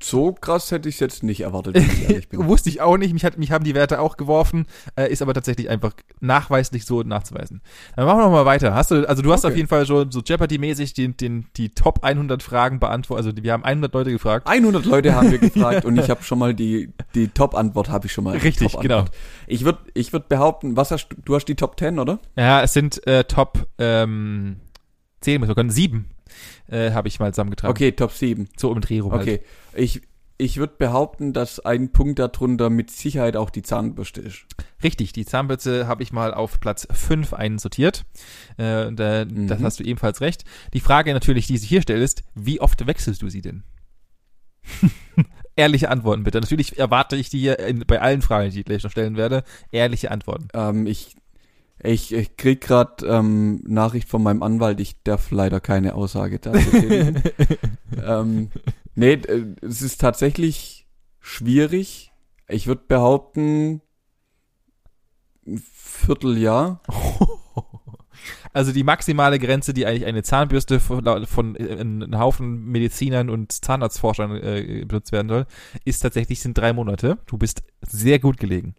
Speaker 1: So krass hätte ich es jetzt nicht erwartet, wenn ich. <laughs>
Speaker 3: Wusste ich auch nicht, mich, hat, mich haben die Werte auch geworfen, äh, ist aber tatsächlich einfach nachweislich so nachzuweisen. Dann machen wir noch mal weiter. Hast du, also du hast
Speaker 1: Okay.
Speaker 3: auf jeden Fall schon so Jeopardy-mäßig den, den, die Top 100 Fragen beantwortet, also wir haben 100 Leute gefragt.
Speaker 1: 100 Leute haben wir gefragt und ich <laughs> habe schon mal die, die Top-Antwort habe ich schon mal.
Speaker 3: Richtig,
Speaker 1: Top-Antwort. Ich würde ich würd behaupten, was hast du, du hast die Top 10, oder?
Speaker 3: Ja, es sind äh, Top ähm, 10, wir können 7 äh, habe ich mal zusammengetragen.
Speaker 1: Okay, Top 7.
Speaker 3: So im Dreh rum halt.
Speaker 1: Okay. Ich, ich würde behaupten, dass ein Punkt darunter mit Sicherheit auch die Zahnbürste ist.
Speaker 3: Richtig, die Zahnbürste habe ich mal auf Platz 5 einsortiert. Äh, und, äh, Das
Speaker 1: Mhm.
Speaker 3: hast du ebenfalls recht. Die Frage natürlich, die sich hier stellt, ist, wie oft wechselst du sie denn? <laughs> Ehrliche Antworten bitte. Natürlich erwarte ich die hier in, bei allen Fragen, die ich gleich noch stellen werde, ehrliche Antworten.
Speaker 1: Ähm, ich, ich, ich krieg gerade ähm, Nachricht von meinem Anwalt, ich darf leider keine Aussage dazu tätigen. <laughs> ähm, nee, äh, es ist tatsächlich schwierig. Ich würde behaupten, ein Vierteljahr. <laughs>
Speaker 3: Also die maximale Grenze, die eigentlich eine Zahnbürste von, von äh, einem Haufen Medizinern und Zahnarztforschern äh, benutzt werden soll, ist tatsächlich sind drei Monate. Du bist sehr gut gelegen.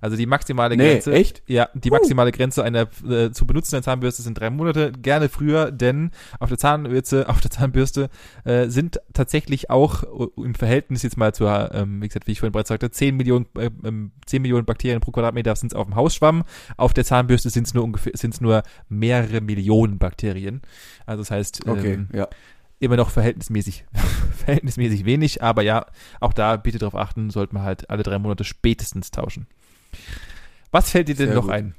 Speaker 3: Also die maximale
Speaker 1: Nee,
Speaker 3: Grenze.
Speaker 1: echt?
Speaker 3: Ja, die maximale Grenze einer äh, zu benutzenden Zahnbürste sind drei Monate. Gerne früher, denn auf der Zahnbürste, <laughs> auf der Zahnbürste äh, sind tatsächlich auch äh, im Verhältnis jetzt mal zur, ähm, wie gesagt, wie ich vorhin bereits sagte, 10 Millionen, äh, ähm, 10 Millionen Bakterien pro Quadratmeter sind es auf dem Hausschwamm. Auf der Zahnbürste sind es nur ungefähr, sind es nur mehrere Millionen Bakterien. Also das heißt,
Speaker 1: Okay,
Speaker 3: ähm,
Speaker 1: ja.
Speaker 3: immer noch verhältnismäßig, <laughs> verhältnismäßig wenig, aber ja, auch da bitte darauf achten, sollte man halt alle drei Monate spätestens tauschen. Was fällt dir denn
Speaker 1: Sehr
Speaker 3: noch
Speaker 1: gut.
Speaker 3: ein?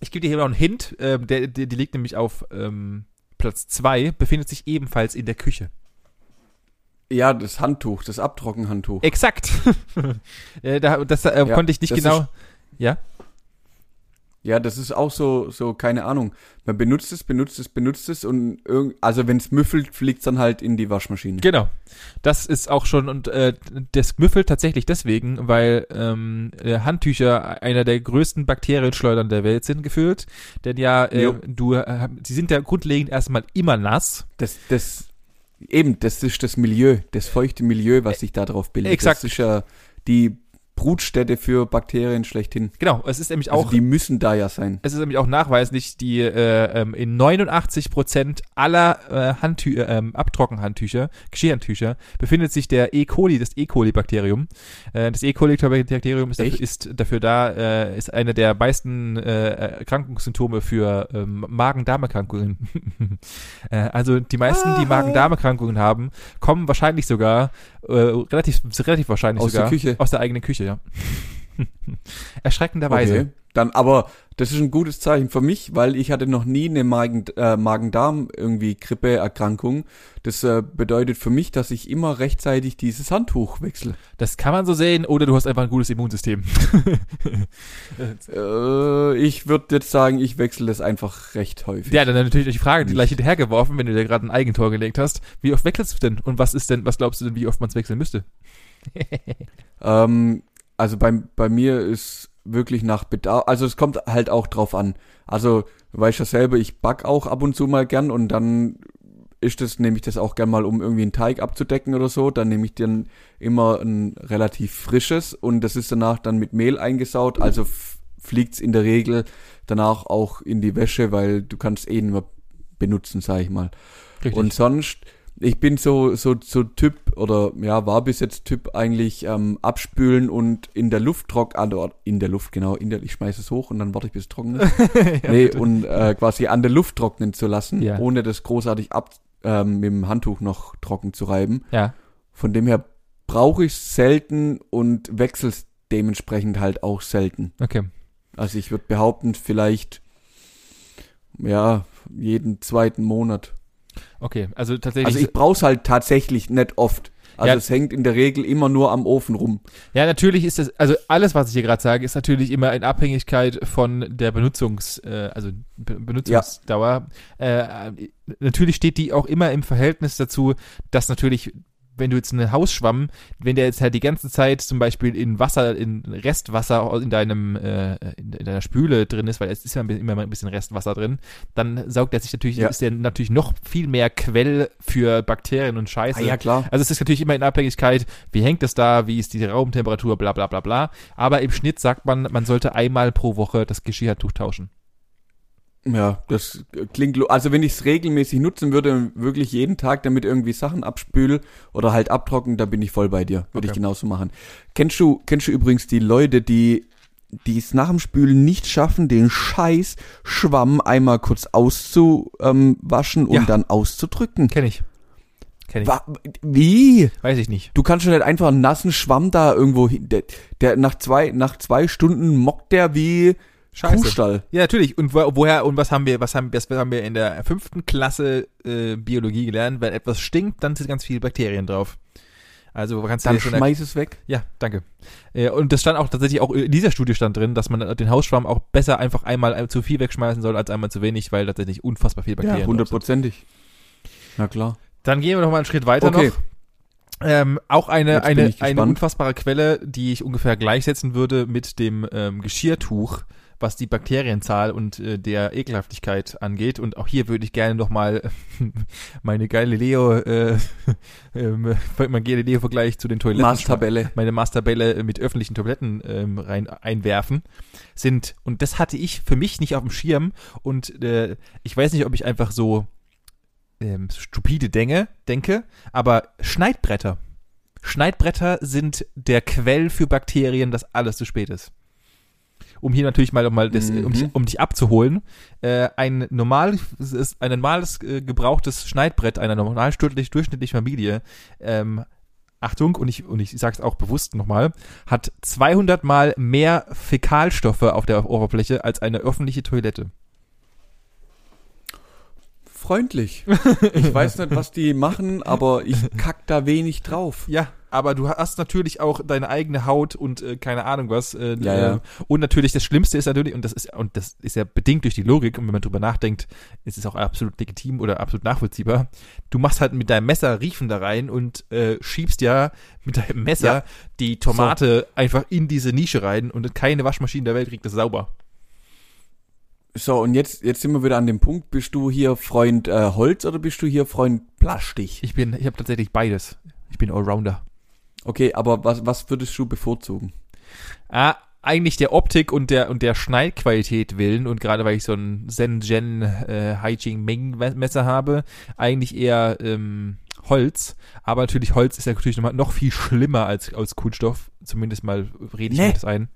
Speaker 3: Ich gebe dir hier noch einen Hint, ähm, der, der, die liegt nämlich auf ähm, Platz 2, befindet sich ebenfalls in der Küche.
Speaker 1: Ja, das Handtuch, das Abtrockenhandtuch.
Speaker 3: Exakt. <laughs> äh, da, das äh,
Speaker 1: Ja,
Speaker 3: konnte ich nicht genau.
Speaker 1: ist-
Speaker 3: Ja?
Speaker 1: Ja, das ist auch so, so, keine Ahnung. Man benutzt es, benutzt es, benutzt es und irgend, also wenn es müffelt, fliegt dann halt in die Waschmaschine.
Speaker 3: Genau. Das ist auch schon, und äh, das müffelt tatsächlich deswegen, weil ähm, äh, Handtücher einer der größten Bakterienschleudern der Welt sind gefühlt. Denn ja, äh, du, äh, sie sind ja grundlegend erstmal immer nass.
Speaker 1: Das, das, eben, das ist das Milieu, das feuchte Milieu, was sich da drauf bildet.
Speaker 3: Exakt.
Speaker 1: Das ist ja die Brutstätte für Bakterien schlechthin.
Speaker 3: Genau, es ist nämlich
Speaker 1: Also
Speaker 3: auch
Speaker 1: die müssen da ja sein.
Speaker 3: Es ist nämlich auch nachweislich, die äh, ähm, in 89 Prozent aller äh, Handtü ähm, Abtrockenhandtücher, Geschirrhandtücher, befindet sich der E. coli, das E. coli-Bakterium. Äh, das E. coli-Bakterium ist, dafür- ist dafür da, äh, ist eine der meisten äh, Erkrankungssymptome für ähm, Magen-Darm-Erkrankungen. <laughs> äh, also die meisten, die
Speaker 1: Ah.
Speaker 3: Magen-Darm-Erkrankungen haben, kommen wahrscheinlich sogar, äh, relativ, relativ wahrscheinlich
Speaker 1: Aus der
Speaker 3: sogar
Speaker 1: Küche.
Speaker 3: aus der eigenen Küche, ja. <laughs> Erschreckenderweise.
Speaker 1: Okay. Dann, aber das ist ein gutes Zeichen für mich, weil ich hatte noch nie eine Magen, äh, Magen-Darm irgendwie Grippeerkrankung. Das äh, bedeutet für mich, dass ich immer rechtzeitig dieses Handtuch wechsle.
Speaker 3: Das kann man so sehen, oder du hast einfach ein gutes Immunsystem. <laughs>
Speaker 1: Äh, ich würde jetzt sagen, ich wechsle das einfach recht häufig.
Speaker 3: ja, dann natürlich die Frage die gleich hinterhergeworfen, wenn du dir gerade ein Eigentor gelegt hast. Wie oft wechselst du denn? Und was ist denn, was glaubst du denn, wie oft man es wechseln müsste?
Speaker 1: Ähm, also bei, bei mir ist wirklich nach Bedarf, also es kommt halt auch drauf an. Also, du weißt ja selber, ich back auch ab und zu mal gern und dann ist das, nehme ich das auch gern mal, um irgendwie einen Teig abzudecken oder so. Dann nehme ich dann immer ein relativ frisches und das ist danach dann mit Mehl eingesaut. Also f- fliegt's in der Regel danach auch in die Wäsche, weil du kannst eh nicht mehr benutzen, sag ich mal.
Speaker 3: Richtig.
Speaker 1: Und sonst, ich bin so, so, so Typ, oder ja, war bis jetzt Typ eigentlich ähm, abspülen und in der Luft trocknen, also in der Luft, genau, in der, ich schmeiße es hoch und dann warte ich bis es trocken ist. <laughs>
Speaker 3: Ja,
Speaker 1: nee,
Speaker 3: bitte.
Speaker 1: und äh, quasi an der Luft trocknen zu lassen,
Speaker 3: Ja.
Speaker 1: ohne das großartig ab, ähm, mit dem Handtuch noch trocken zu reiben.
Speaker 3: ja.
Speaker 1: Von dem her brauche ich selten und wechsel es dementsprechend halt auch selten.
Speaker 3: Okay.
Speaker 1: Also ich würde behaupten, vielleicht, ja, jeden zweiten Monat.
Speaker 3: Okay. Also tatsächlich.
Speaker 1: Also ich brauch's halt tatsächlich nicht oft. Also
Speaker 3: Ja.
Speaker 1: es hängt in der Regel immer nur am Ofen rum.
Speaker 3: ja, natürlich ist das, also alles, was ich hier gerade sage, ist natürlich immer in Abhängigkeit von der Benutzungs, äh, also Be Benutzungsdauer. Äh, natürlich steht die auch immer im Verhältnis dazu, dass natürlich wenn du jetzt einen Hausschwamm, wenn der jetzt halt die ganze Zeit zum Beispiel in Wasser, in Restwasser in deinem, äh, in, in deiner Spüle drin ist, weil es ist ja immer mal ein bisschen Restwasser drin, dann saugt er sich natürlich,
Speaker 1: Ja.
Speaker 3: ist der natürlich noch viel mehr Quell für Bakterien und Scheiße.
Speaker 1: Ah, klar.
Speaker 3: Also es ist natürlich immer in Abhängigkeit, wie hängt es da, wie ist die Raumtemperatur, bla bla bla bla. Aber im Schnitt sagt man, man sollte einmal pro Woche das Geschirrtuch tauschen.
Speaker 1: Ja, das klingt, also wenn ich es regelmäßig nutzen würde und wirklich jeden Tag damit irgendwie Sachen abspüle oder halt abtrocknen, da bin ich voll bei dir. Würde
Speaker 3: Okay.
Speaker 1: ich genauso machen. Kennst du, kennst du übrigens die Leute, die die es nach dem Spülen nicht schaffen, den scheiß Schwamm einmal kurz auszuwaschen und
Speaker 3: Ja.
Speaker 1: dann auszudrücken?
Speaker 3: Kenn ich. Kenn ich.
Speaker 1: Wa- Wie?
Speaker 3: Weiß ich nicht.
Speaker 1: Du kannst schon nicht einfach einen nassen Schwamm da irgendwo hin. Der, der nach zwei, nach zwei Stunden mockt der wie Kuhstall.
Speaker 3: Ja, natürlich. Und wo, woher und was haben wir, was haben, was haben wir in der fünften Klasse äh, Biologie gelernt? Wenn etwas stinkt, dann sind ganz viele Bakterien drauf. Also kannst du
Speaker 1: Dann
Speaker 3: schon
Speaker 1: schmeiß es weg.
Speaker 3: Ja, danke. Äh, Und das stand auch tatsächlich auch in dieser Studie stand drin, dass man den Hausschwamm auch besser einfach einmal zu viel wegschmeißen soll als einmal zu wenig, weil tatsächlich unfassbar viele
Speaker 1: Ja,
Speaker 3: Bakterien sind.
Speaker 1: hundertprozentig. Na klar.
Speaker 3: Dann gehen wir noch mal einen Schritt weiter
Speaker 1: Okay.
Speaker 3: noch. Ähm, auch eine,
Speaker 1: Jetzt
Speaker 3: eine, eine unfassbare Quelle, die ich ungefähr gleichsetzen würde mit dem ähm, Geschirrtuch, was die Bakterienzahl und äh, der Ekelhaftigkeit angeht. Und auch hier würde ich gerne noch mal <laughs> meine Galileo, äh, <laughs> ähm, mein Galileo-Vergleich zu den Toiletten
Speaker 1: Maßtabelle.
Speaker 3: meine Maßtabelle mit öffentlichen Toiletten ähm, rein einwerfen, sind, und das hatte ich für mich nicht auf dem Schirm und äh, ich weiß nicht, ob ich einfach so ähm, stupide denke, denke, aber Schneidbretter. Schneidbretter sind der Quell für Bakterien, dass alles zu spät ist. Um hier natürlich mal, mal das, um, dich,
Speaker 1: Mhm.
Speaker 3: um dich abzuholen, äh, ein normal, ein normales äh, gebrauchtes Schneidbrett einer normal durchschnittlich, durchschnittlichen Familie, ähm, Achtung, und ich, und ich sag's auch bewusst nochmal, hat 200 mal mehr Fäkalstoffe auf der Oberfläche als eine öffentliche Toilette.
Speaker 1: Freundlich. <laughs> Ich weiß nicht, was die machen, aber ich kack da wenig drauf.
Speaker 3: Ja, aber du hast natürlich auch deine eigene Haut und äh, keine Ahnung was. Äh,
Speaker 1: Ja, ja.
Speaker 3: äh, Und natürlich das Schlimmste ist natürlich, und das ist, und das ist ja bedingt durch die Logik, und wenn man drüber nachdenkt, ist es auch absolut legitim oder absolut nachvollziehbar. Du machst halt mit deinem Messer Riefen da rein und äh, schiebst ja mit deinem Messer
Speaker 1: Ja.
Speaker 3: die Tomate einfach in diese Nische rein und keine Waschmaschine der Welt kriegt das sauber.
Speaker 1: So, und jetzt, jetzt sind wir wieder an dem Punkt. Bist du hier Freund äh, Holz oder bist du hier Freund Plastik?
Speaker 3: Ich bin, ich habe tatsächlich beides. Ich bin Allrounder.
Speaker 1: Okay, aber was, was würdest du bevorzugen?
Speaker 3: Ah, eigentlich der Optik und der und der Schneidqualität willen und gerade weil ich so ein Zen-Gen äh, Haijing Ming Messer habe, eigentlich eher ähm, Holz. Aber natürlich Holz ist ja natürlich noch, noch viel schlimmer als als Kunststoff. Zumindest mal rede ich
Speaker 1: Nee.
Speaker 3: mir das ein.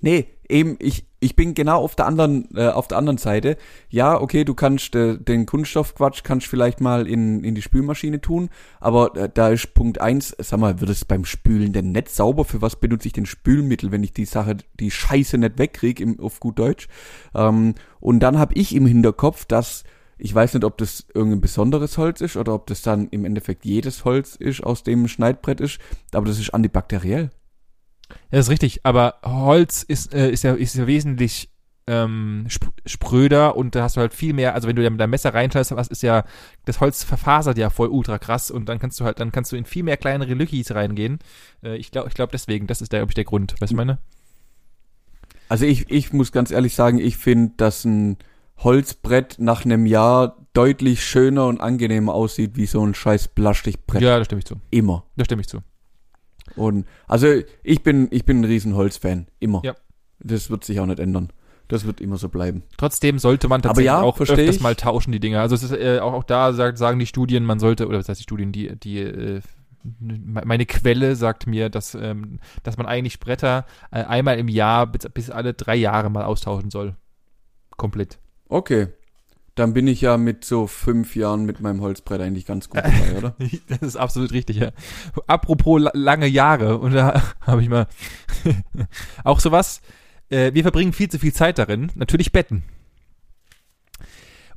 Speaker 1: Nee, eben, ich, ich bin genau auf der anderen, äh, auf der anderen Seite. Ja, okay, du kannst äh, den Kunststoffquatsch kannst vielleicht mal in, in die Spülmaschine tun, aber äh, da ist Punkt eins, sag mal, wird es beim Spülen denn nicht sauber? Für was benutze ich denn Spülmittel, wenn ich die Sache, die Scheiße nicht wegkriege, im, auf gut Deutsch? Ähm, und dann habe ich im Hinterkopf, dass ich weiß nicht, ob das irgendein besonderes Holz ist oder ob das dann im Endeffekt jedes Holz ist, aus dem ein Schneidbrett ist, aber das ist antibakteriell.
Speaker 3: Ja, das ist richtig. Aber Holz ist äh, ist ja ist ja wesentlich ähm, sp spröder und da hast du halt viel mehr, also wenn du da mit deinem Messer reinschneidest, was ist ja, das Holz verfasert ja voll ultra krass und dann kannst du halt, dann kannst du in viel mehr kleinere Lückis reingehen. Äh, ich glaube, ich glaube deswegen, das ist der, glaube ich, der Grund. Weißt du, was ich meine?
Speaker 1: Also ich, ich muss ganz ehrlich sagen, ich finde, dass ein Holzbrett nach einem Jahr deutlich schöner und angenehmer aussieht wie so ein scheiß Plastikbrett.
Speaker 3: Ja, da stimme ich zu.
Speaker 1: Immer.
Speaker 3: Da stimme ich zu.
Speaker 1: Und also ich bin, ich bin ein riesen Holzfan. Immer.
Speaker 3: Ja.
Speaker 1: Das wird sich auch nicht ändern. Das wird immer so bleiben.
Speaker 3: Trotzdem sollte man
Speaker 1: Aber
Speaker 3: tatsächlich
Speaker 1: ja,
Speaker 3: auch öfters
Speaker 1: ich.
Speaker 3: mal tauschen, die Dinger. Also es ist äh, auch, auch da sagt, sagen die Studien, man sollte, oder was heißt die Studien, die, die äh, meine Quelle sagt mir, dass, ähm, dass man eigentlich Bretter äh, einmal im Jahr bis, bis alle drei Jahre mal austauschen soll. Komplett.
Speaker 1: Okay. Dann bin ich ja mit so fünf Jahren mit meinem Holzbrett eigentlich ganz gut dabei, <laughs> oder?
Speaker 3: Das ist absolut richtig, ja. Apropos la lange Jahre, und da <laughs> habe ich mal <laughs> auch sowas. Äh, wir verbringen viel zu viel Zeit darin. Natürlich Betten.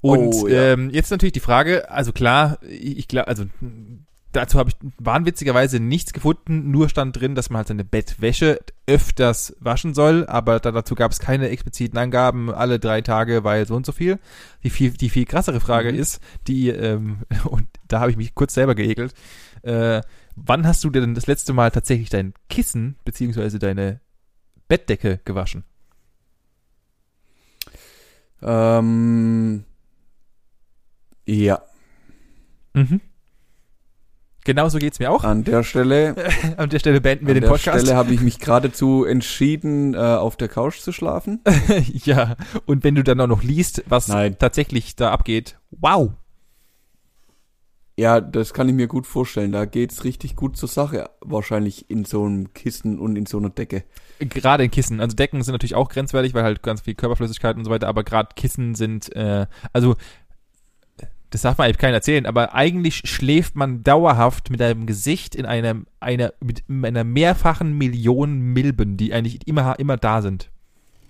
Speaker 3: Und
Speaker 1: Oh, ja.
Speaker 3: ähm, jetzt natürlich die Frage, also klar, ich glaube, also dazu habe ich wahnwitzigerweise nichts gefunden, nur stand drin, dass man halt seine Bettwäsche öfters waschen soll, aber da, dazu gab es keine expliziten Angaben, alle drei Tage, weil so und so viel. Die viel, die viel krassere Frage
Speaker 1: Mhm.
Speaker 3: ist, die, ähm, <laughs> und da habe ich mich kurz selber geekelt, äh, wann hast du denn das letzte Mal tatsächlich dein Kissen beziehungsweise deine Bettdecke gewaschen?
Speaker 1: Ähm, ja,
Speaker 3: Mhm. Genau so geht's mir auch.
Speaker 1: an der Stelle, <laughs>
Speaker 3: An der Stelle beenden wir
Speaker 1: an
Speaker 3: den
Speaker 1: der
Speaker 3: Podcast.
Speaker 1: Stelle habe ich mich geradezu entschieden, äh, auf der Couch zu schlafen. <laughs>
Speaker 3: ja, und wenn du dann auch noch liest, was
Speaker 1: Nein.
Speaker 3: tatsächlich da abgeht, wow.
Speaker 1: Ja, das kann ich mir gut vorstellen. Da geht's richtig gut zur Sache. Wahrscheinlich in so einem Kissen und in so einer Decke.
Speaker 3: Gerade in Kissen. Also Decken sind natürlich auch grenzwertig, weil halt ganz viel Körperflüssigkeit und so weiter, aber gerade Kissen sind, äh, also das darf man eigentlich keinen erzählen, aber eigentlich schläft man dauerhaft mit einem Gesicht in einem, einer, mit einer mehrfachen Million Milben, die eigentlich immer, immer da sind.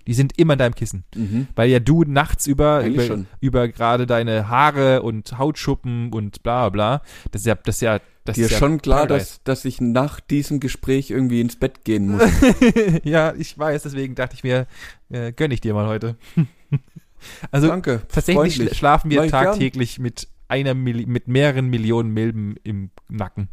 Speaker 3: Die sind immer in deinem Kissen.
Speaker 1: Mhm.
Speaker 3: Weil ja du nachts über, über, über gerade deine Haare und Hautschuppen und bla bla. Das ist ja, das ist ja, das
Speaker 1: Dir
Speaker 3: ist
Speaker 1: ist
Speaker 3: ja
Speaker 1: schon klar,
Speaker 3: Paradise.
Speaker 1: dass, dass ich nach diesem Gespräch irgendwie ins Bett gehen muss. <laughs>
Speaker 3: ja, ich weiß, deswegen dachte ich mir, äh, gönn ich dir mal heute. <laughs> also
Speaker 1: Danke.
Speaker 3: tatsächlich
Speaker 1: freundlich.
Speaker 3: schla- schlafen wir
Speaker 1: gern.
Speaker 3: tagtäglich mit einer mit mehreren Millionen Milben im Nacken.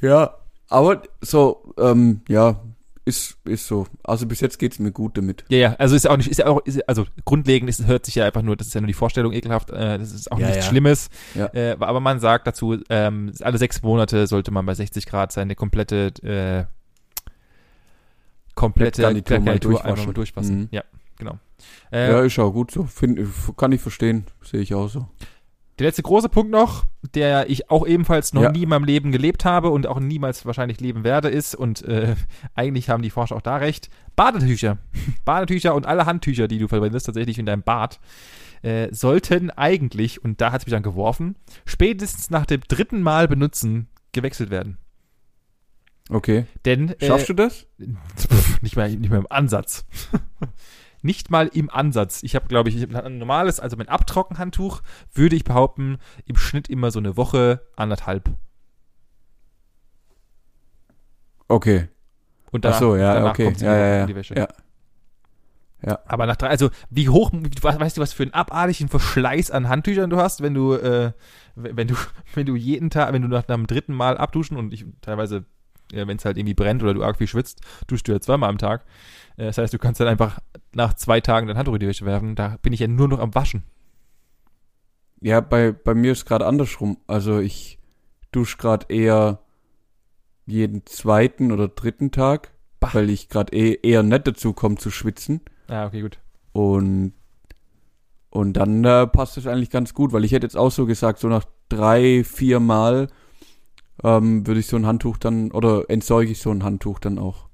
Speaker 1: Ja, aber so, ähm, ja, ist, ist so. Also bis jetzt geht's mir gut damit.
Speaker 3: Ja, ja, also ist auch nicht, ist ja auch, ist, also grundlegend ist, hört sich ja einfach nur, das ist ja nur die Vorstellung ekelhaft, äh, das ist auch
Speaker 1: Ja,
Speaker 3: nichts
Speaker 1: ja.
Speaker 3: Schlimmes.
Speaker 1: Ja.
Speaker 3: Äh, aber man sagt dazu, ähm, alle sechs Monate sollte man bei 60 Grad seine komplette, äh, komplette
Speaker 1: Bettgarnitur mal
Speaker 3: Garnitur
Speaker 1: durchwaschen.
Speaker 3: einmal mal durchwaschen.
Speaker 1: Mhm.
Speaker 3: Ja, genau. Äh,
Speaker 1: ja, ist auch gut so. Find, kann ich verstehen. Sehe ich auch so.
Speaker 3: Der letzte große Punkt noch, der ich auch ebenfalls noch
Speaker 1: Ja.
Speaker 3: nie in meinem Leben gelebt habe und auch niemals wahrscheinlich leben werde, ist, und äh, <laughs> eigentlich haben die Forscher auch da recht, Badetücher. <laughs> Badetücher und alle Handtücher, die du verwendest, tatsächlich in deinem Bad, äh, sollten eigentlich, und da hat es mich dann geworfen, spätestens nach dem dritten Mal benutzen gewechselt werden.
Speaker 1: Okay.
Speaker 3: Denn äh,
Speaker 1: Schaffst du das? <laughs>
Speaker 3: Pff, nicht mal, nicht mal im Ansatz. Nicht mal im Ansatz. Ich habe, glaube ich, ich hab ein normales, also mein Abtrockenhandtuch, würde ich behaupten, im Schnitt immer so eine Woche, anderthalb.
Speaker 1: Okay.
Speaker 3: Und
Speaker 1: Ach so, ja,
Speaker 3: danach
Speaker 1: okay.
Speaker 3: kommt
Speaker 1: Ja, ja, ja.
Speaker 3: in die Wäsche.
Speaker 1: Ja. Ja.
Speaker 3: Aber nach drei, also wie hoch, weißt du, was für einen abartigen Verschleiß an Handtüchern du hast, wenn du, äh, wenn du, <laughs> wenn du jeden Tag, wenn du nach einem dritten Mal abduschen und ich teilweise, äh, wenn es halt irgendwie brennt oder du arg viel schwitzt, duschst du ja zweimal am Tag. Äh, das heißt, du kannst dann einfach nach zwei Tagen dein Handtuch in die Wäsche werfen. Da bin ich ja nur noch am Waschen.
Speaker 1: Ja, bei, bei mir ist gerade andersrum. Also ich dusche gerade eher jeden zweiten oder dritten Tag,
Speaker 3: Bah.
Speaker 1: weil ich gerade eh, eher nicht dazu komme zu schwitzen.
Speaker 3: Ah, okay, gut.
Speaker 1: Und, und dann äh, passt es eigentlich ganz gut, weil ich hätte jetzt auch so gesagt, so nach drei, vier Mal ähm, würde ich so ein Handtuch dann, oder entsorge ich so ein Handtuch dann auch.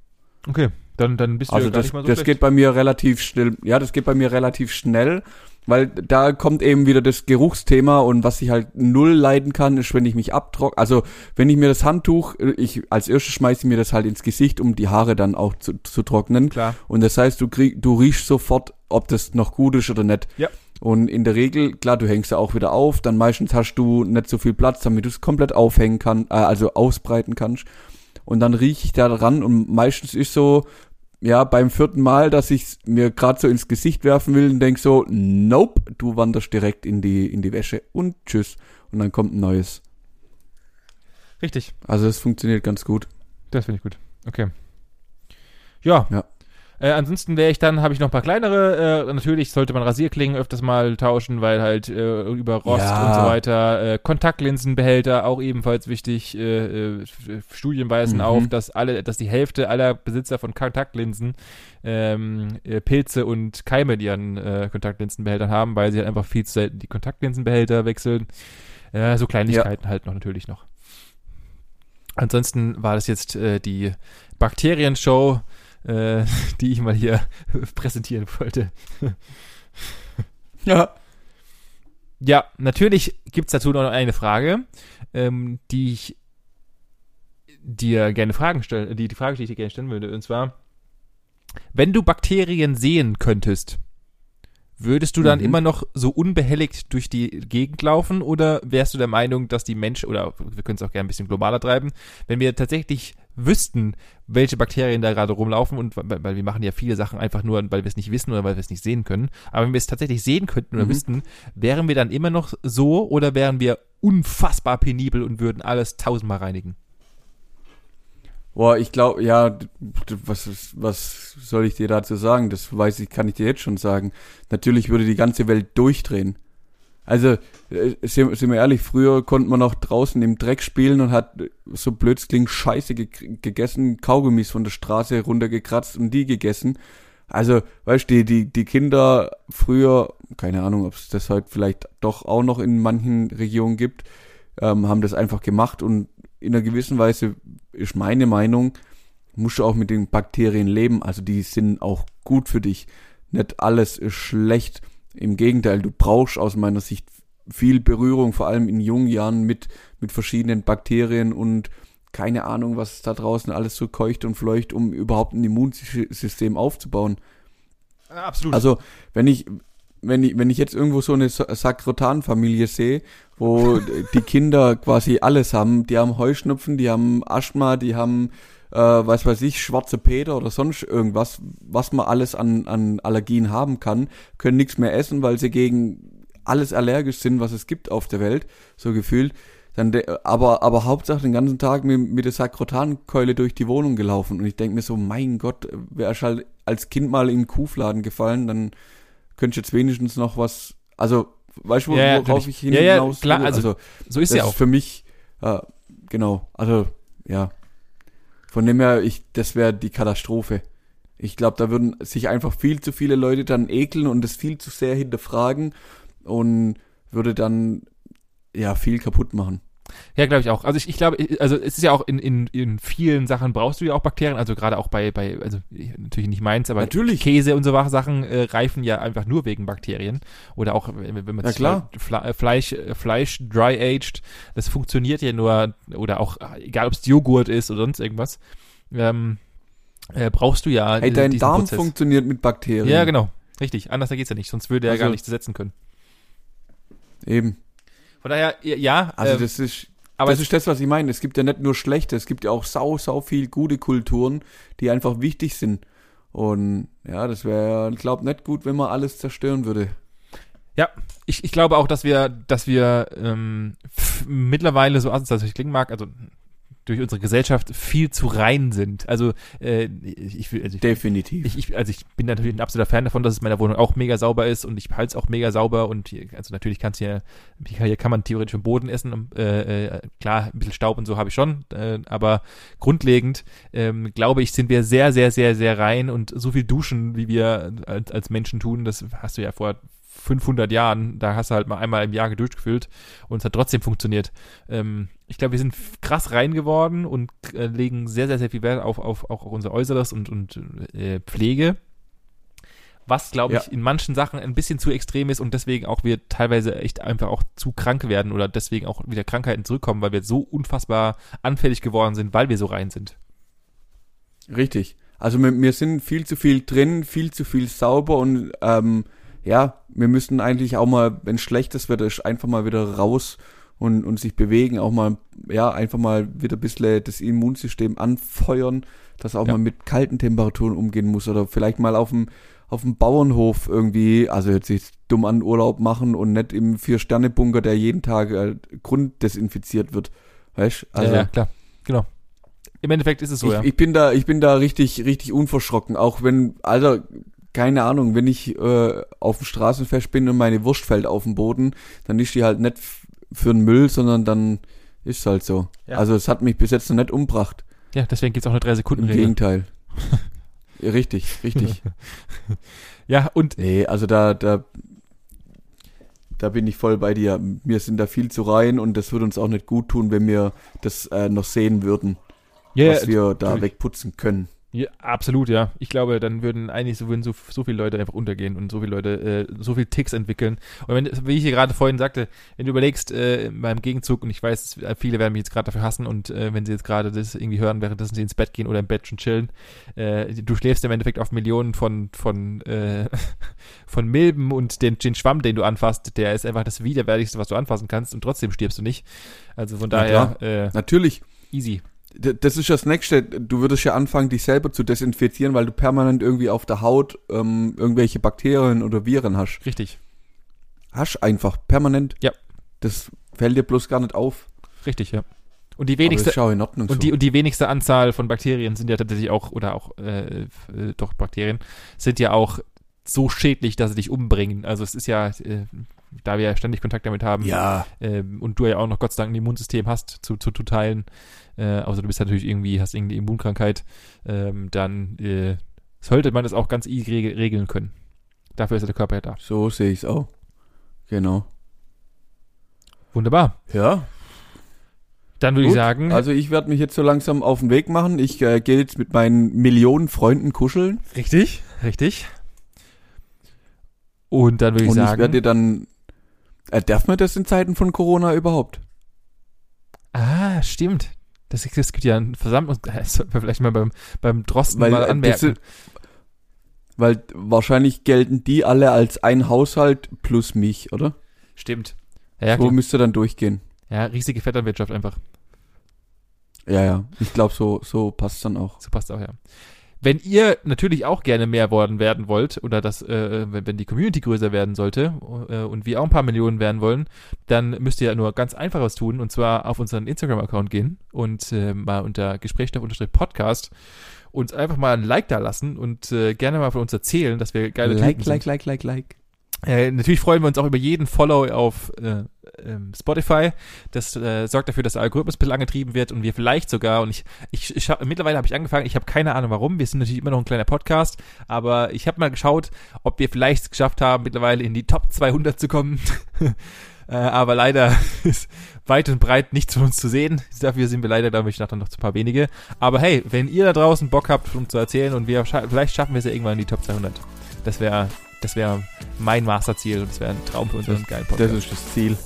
Speaker 3: Okay, dann, dann bist du
Speaker 1: Also
Speaker 3: ja
Speaker 1: das,
Speaker 3: nicht mal so
Speaker 1: das
Speaker 3: schlecht.
Speaker 1: geht bei mir relativ schnell. Ja, das geht bei mir relativ schnell, weil da kommt eben wieder das Geruchsthema und was ich halt null leiden kann, ist, wenn ich mich abtrock. Also wenn ich mir das Handtuch, ich als erstes schmeiße ich mir das halt ins Gesicht, um die Haare dann auch zu, zu trocknen.
Speaker 3: Klar.
Speaker 1: Und das heißt, du krieg, du riechst sofort, ob das noch gut ist oder nicht.
Speaker 3: Ja.
Speaker 1: Und in der Regel, klar, du hängst ja auch wieder auf, dann meistens hast du nicht so viel Platz, damit du es komplett aufhängen kannst, äh, also ausbreiten kannst. Und dann rieche ich da dran und meistens ist so, ja, beim vierten Mal, dass ich mir gerade so ins Gesicht werfen will und denk so, nope, du wanderst direkt in die, in die Wäsche und tschüss. Und dann kommt ein neues.
Speaker 3: Richtig.
Speaker 1: Also es funktioniert ganz gut.
Speaker 3: Das finde ich gut. Okay. Ja.
Speaker 1: Ja.
Speaker 3: Äh, ansonsten wäre ich dann, habe ich noch ein paar kleinere. Äh, natürlich sollte man Rasierklingen öfters mal tauschen, weil halt äh, über Rost
Speaker 1: Ja.
Speaker 3: und so weiter. Äh, Kontaktlinsenbehälter auch ebenfalls wichtig. Äh, äh, Studien weisen
Speaker 1: Mhm.
Speaker 3: auf, dass alle, dass die Hälfte aller Besitzer von Kontaktlinsen ähm, äh, Pilze und Keime in ihren Kontaktlinsenbehältern haben, weil sie halt einfach viel zu selten die Kontaktlinsenbehälter wechseln. So Kleinigkeiten halt noch natürlich noch. Ansonsten war das jetzt die Bakterienshow, äh, <laughs> die ich mal hier <laughs> präsentieren wollte.
Speaker 1: Ja.
Speaker 3: Ja, natürlich gibt's dazu noch eine Frage, ähm, die ich dir gerne Fragen stellen, die, die Frage, die ich dir gerne stellen würde, und zwar, wenn du Bakterien sehen könntest, würdest du dann
Speaker 1: Mhm.
Speaker 3: immer noch so unbehelligt durch die Gegend laufen oder wärst du der Meinung, dass die Menschen, oder wir können es auch gerne ein bisschen globaler treiben, wenn wir tatsächlich wüssten, welche Bakterien da gerade rumlaufen und weil, wir machen ja viele Sachen einfach nur, weil wir es nicht wissen oder weil wir es nicht sehen können, aber wenn wir es tatsächlich sehen könnten oder
Speaker 1: Mhm.
Speaker 3: wüssten, wären wir dann immer noch so oder wären wir unfassbar penibel und würden alles tausendmal reinigen?
Speaker 1: Boah, ich glaube, ja, was, was soll ich dir dazu sagen? Das weiß ich, kann ich dir jetzt schon sagen. Natürlich würde die ganze Welt durchdrehen. Also, äh, sind, wir ehrlich, früher konnte man noch draußen im Dreck spielen und hat äh, so blöd Scheiße ge gegessen, Kaugummis von der Straße runtergekratzt und die gegessen. Also, weißt du, die, die, die Kinder früher, keine Ahnung, ob es das heute vielleicht doch auch noch in manchen Regionen gibt, ähm, haben das einfach gemacht und in einer gewissen Weise ist meine Meinung, musst du auch mit den Bakterien leben. Also die sind auch gut für dich. Nicht alles ist schlecht. Im Gegenteil, du brauchst aus meiner Sicht viel Berührung, vor allem in jungen Jahren mit, mit verschiedenen Bakterien und keine Ahnung, was da draußen alles so keucht und fleucht, um überhaupt ein Immunsystem aufzubauen.
Speaker 3: Absolut.
Speaker 1: Also, wenn ich, wenn ich, wenn ich jetzt irgendwo so eine Sa- Sakrotan-Familie sehe, wo <laughs> die Kinder quasi alles haben, die haben Heuschnupfen, die haben Asthma, die haben, äh, was weiß ich, schwarze Peter oder sonst irgendwas, was man alles an, an Allergien haben kann, können nichts mehr essen, weil sie gegen alles allergisch sind, was es gibt auf der Welt, so gefühlt. Dann aber, aber Hauptsache den ganzen Tag mit, mit der Sakrotankeule durch die Wohnung gelaufen. Und ich denke mir so, mein Gott, wäre ich halt als Kind mal in den Kuhfladen gefallen, dann könnte ich jetzt wenigstens noch was, also, weißt du,
Speaker 3: Ja,
Speaker 1: worauf
Speaker 3: natürlich.
Speaker 1: ich hin
Speaker 3: Ja,
Speaker 1: hinaus
Speaker 3: klar,
Speaker 1: will?
Speaker 3: also, so ist ja auch.
Speaker 1: ist für mich, äh, genau, also, ja. Von dem her, ich, das wäre die Katastrophe. Ich glaube, da würden sich einfach viel zu viele Leute dann ekeln und das viel zu sehr hinterfragen und würde dann ja viel kaputt machen.
Speaker 3: Ja, glaube ich auch. Also ich, ich glaube, also es ist ja auch in, in, in vielen Sachen brauchst du ja auch Bakterien, also gerade auch bei, bei, also natürlich nicht meins, aber
Speaker 1: Natürlich.
Speaker 3: Käse und so Sachen äh, reifen ja einfach nur wegen Bakterien. Oder auch, wenn wenn man
Speaker 1: Ja, klar.
Speaker 3: Fle äh, Fleisch, äh, Fleisch dry-aged, das funktioniert ja nur, oder auch, egal ob es Joghurt ist oder sonst irgendwas, ähm, äh, brauchst du ja
Speaker 1: Hey, dein Darm
Speaker 3: Prozess.
Speaker 1: funktioniert mit Bakterien.
Speaker 3: Ja, genau. Richtig. Anders geht's ja nicht, sonst würde er
Speaker 1: Also-
Speaker 3: gar nichts setzen können.
Speaker 1: Eben.
Speaker 3: Von daher, ja,
Speaker 1: Also
Speaker 3: ähm,
Speaker 1: das ist
Speaker 3: aber
Speaker 1: das ist das, was ich meine. Es gibt ja nicht nur schlechte, es gibt ja auch sau, sau viel gute Kulturen, die einfach wichtig sind. Und ja, das wäre, glaube nicht gut, wenn man alles zerstören würde.
Speaker 3: Ja, ich, ich glaube auch, dass wir, dass wir ähm, mittlerweile, so asozial es klingen mag, also durch unsere Gesellschaft viel zu rein sind. Also äh, ich will, also ich,
Speaker 1: Definitiv.
Speaker 3: ich, ich, also ich bin natürlich ein absoluter Fan davon, dass es in meiner Wohnung auch mega sauber ist und ich halte es auch mega sauber und hier, also natürlich kannst hier, hier kann man theoretisch im Boden essen. Äh, äh, klar, ein bisschen Staub und so habe ich schon, äh, aber grundlegend ähm, glaube ich, sind wir sehr, sehr, sehr, sehr rein und so viel duschen, wie wir als, als Menschen tun, das hast du ja vor 500 Jahren, da hast du halt mal einmal im Jahr geduscht gefühlt und es hat trotzdem funktioniert. Ähm, ich glaube, wir sind krass rein geworden und äh, legen sehr, sehr, sehr viel Wert auf, auf auch auf unser Äußeres und, und äh, Pflege. Was, glaube ich,
Speaker 1: Ja.
Speaker 3: in manchen Sachen ein bisschen zu extrem ist und deswegen auch wir teilweise echt einfach auch zu krank werden oder deswegen auch wieder Krankheiten zurückkommen, weil wir so unfassbar anfällig geworden sind, weil wir so rein sind.
Speaker 1: Richtig. Also wir, wir sind viel zu viel drin, viel zu viel sauber und ähm, ja, wir müssten eigentlich auch mal, wenn schlechtes Wetter ist, einfach mal wieder raus und, und sich bewegen, auch mal, ja, einfach mal wieder ein bisschen das Immunsystem anfeuern, dass auch
Speaker 3: Ja.
Speaker 1: mal mit kalten Temperaturen umgehen muss oder vielleicht mal auf dem auf dem Bauernhof irgendwie, also hört sich dumm an, Urlaub machen und nicht im Vier-Sterne-Bunker, der jeden Tag äh, grunddesinfiziert wird. Weißt also,
Speaker 3: ja, ja, klar. Genau. Im Endeffekt ist es so,
Speaker 1: ich,
Speaker 3: ja.
Speaker 1: ich bin da, ich bin da richtig, richtig unverschrocken. Auch wenn, Alter, keine Ahnung, wenn ich äh, auf dem Straßenfest bin und meine Wurst fällt auf den Boden, dann ist die halt nicht für den Müll, sondern dann ist halt so.
Speaker 3: Ja.
Speaker 1: Also es hat mich bis jetzt noch nicht umgebracht.
Speaker 3: ja, deswegen gibt es auch eine
Speaker 1: Im
Speaker 3: 3-Sekunden-Regel.
Speaker 1: Gegenteil. Ja, richtig, richtig. <laughs>
Speaker 3: Ja, und
Speaker 1: nee, also da, da, da bin ich voll bei dir. Wir sind da viel zu rein und das würde uns auch nicht gut tun, wenn wir das äh, noch sehen würden,
Speaker 3: ja,
Speaker 1: was wir da
Speaker 3: natürlich.
Speaker 1: wegputzen können.
Speaker 3: Ja, absolut, ja. Ich glaube, dann würden eigentlich so, würden so, so viele Leute einfach untergehen und so viele Leute äh, so viel Ticks entwickeln. Und wenn, wie ich hier gerade vorhin sagte, wenn du überlegst, äh, beim Gegenzug, und ich weiß, viele werden mich jetzt gerade dafür hassen und äh, wenn sie jetzt gerade das irgendwie hören, währenddessen sie ins Bett gehen oder im Bett schon chillen, äh, du schläfst im Endeffekt auf Millionen von, von, äh, <laughs> von Milben und den, den Schwamm, den du anfasst, der ist einfach das widerwärtigste, was du anfassen kannst und trotzdem stirbst du nicht. Also von daher, äh,
Speaker 1: Natürlich.
Speaker 3: easy.
Speaker 1: Das ist das Nächste. Du würdest ja anfangen, dich selber zu desinfizieren, weil du permanent irgendwie auf der Haut ähm, irgendwelche Bakterien oder Viren hast.
Speaker 3: Richtig,
Speaker 1: Hast einfach, permanent.
Speaker 3: Ja.
Speaker 1: Das fällt dir bloß gar nicht auf.
Speaker 3: richtig, ja. Und die wenigste, Und,
Speaker 1: so.
Speaker 3: die, und die wenigste Anzahl von Bakterien sind ja tatsächlich auch, oder auch, äh, äh, doch Bakterien, sind ja auch so schädlich, dass sie dich umbringen. Also es ist ja, äh, da wir ja ständig Kontakt damit haben
Speaker 1: ja,
Speaker 3: ähm, und du ja auch noch Gott sei Dank ein Immunsystem hast zu, zu, zu teilen, äh, außer du bist natürlich irgendwie, hast irgendeine Immunkrankheit, ähm, dann äh, sollte man das auch ganz easy reg- regeln können. Dafür ist ja der Körper ja da.
Speaker 1: so sehe ich's auch. Genau.
Speaker 3: Wunderbar.
Speaker 1: Ja.
Speaker 3: Dann würde ich sagen,
Speaker 1: Also ich werde mich jetzt so langsam auf den Weg machen. Ich äh, gehe jetzt mit meinen Millionen Freunden kuscheln.
Speaker 3: richtig, richtig. Und dann würde ich
Speaker 1: und ich
Speaker 3: sagen,
Speaker 1: werde dir dann. Äh, darf man das in Zeiten von Corona überhaupt?
Speaker 3: Ah, stimmt. Das, das gibt ja ein Versammlungs... <laughs> Das sollten wir vielleicht mal beim, beim Drosten
Speaker 1: Weil,
Speaker 3: mal anmerken.
Speaker 1: Weil wahrscheinlich gelten die alle als ein Haushalt plus mich, oder?
Speaker 3: Stimmt. Ja, ja,
Speaker 1: so
Speaker 3: klar.
Speaker 1: müsste dann durchgehen.
Speaker 3: ja, riesige Vetternwirtschaft einfach.
Speaker 1: Ja, ja. Ich glaube, so, so passt dann auch.
Speaker 3: So passt auch, ja. Wenn ihr natürlich auch gerne mehr worden werden wollt oder das, äh, wenn, wenn die Community größer werden sollte äh, und wir auch ein paar Millionen werden wollen, dann müsst ihr nur ganz einfach was tun und zwar auf unseren Instagram-Account gehen und äh, mal unter Gesprächsstoff-Podcast uns einfach mal ein Like da lassen und äh, gerne mal von uns erzählen, dass wir geile
Speaker 1: like,
Speaker 3: Typen sind.
Speaker 1: like, like, like, like.
Speaker 3: Äh, natürlich freuen wir uns auch über jeden Follow auf äh, ähm, Spotify. Das äh, sorgt dafür, dass der Algorithmus ein bisschen angetrieben wird und wir vielleicht sogar, und ich, ich, ich hab, mittlerweile habe ich angefangen, ich habe keine Ahnung warum, wir sind natürlich immer noch ein kleiner Podcast, aber ich habe mal geschaut, ob wir vielleicht es geschafft haben, mittlerweile in die Top 200 zu kommen. <laughs> Äh, aber leider <laughs> ist weit und breit nichts von uns zu sehen. Dafür sind wir leider, glaube ich, noch, noch zu paar wenige. Aber hey, wenn ihr da draußen Bock habt, um zu erzählen und wir vielleicht schaffen wir es ja irgendwann in die Top 200. Das wäre das wäre mein Masterziel und das wäre ein Traum für unseren geilen
Speaker 1: Das
Speaker 3: Podcast.
Speaker 1: ist das Ziel,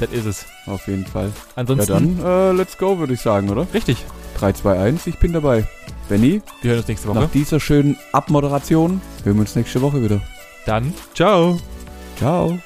Speaker 3: Das ist es.
Speaker 1: auf jeden Fall.
Speaker 3: Ansonsten,
Speaker 1: ja, dann äh, let's go, würde ich sagen, oder?
Speaker 3: richtig.
Speaker 1: 3, 2, 1, ich bin dabei. Benny,
Speaker 3: Wir hören uns nächste Woche.
Speaker 1: nach dieser schönen Abmoderation hören wir uns nächste Woche wieder.
Speaker 3: Dann, ciao.
Speaker 1: Ciao.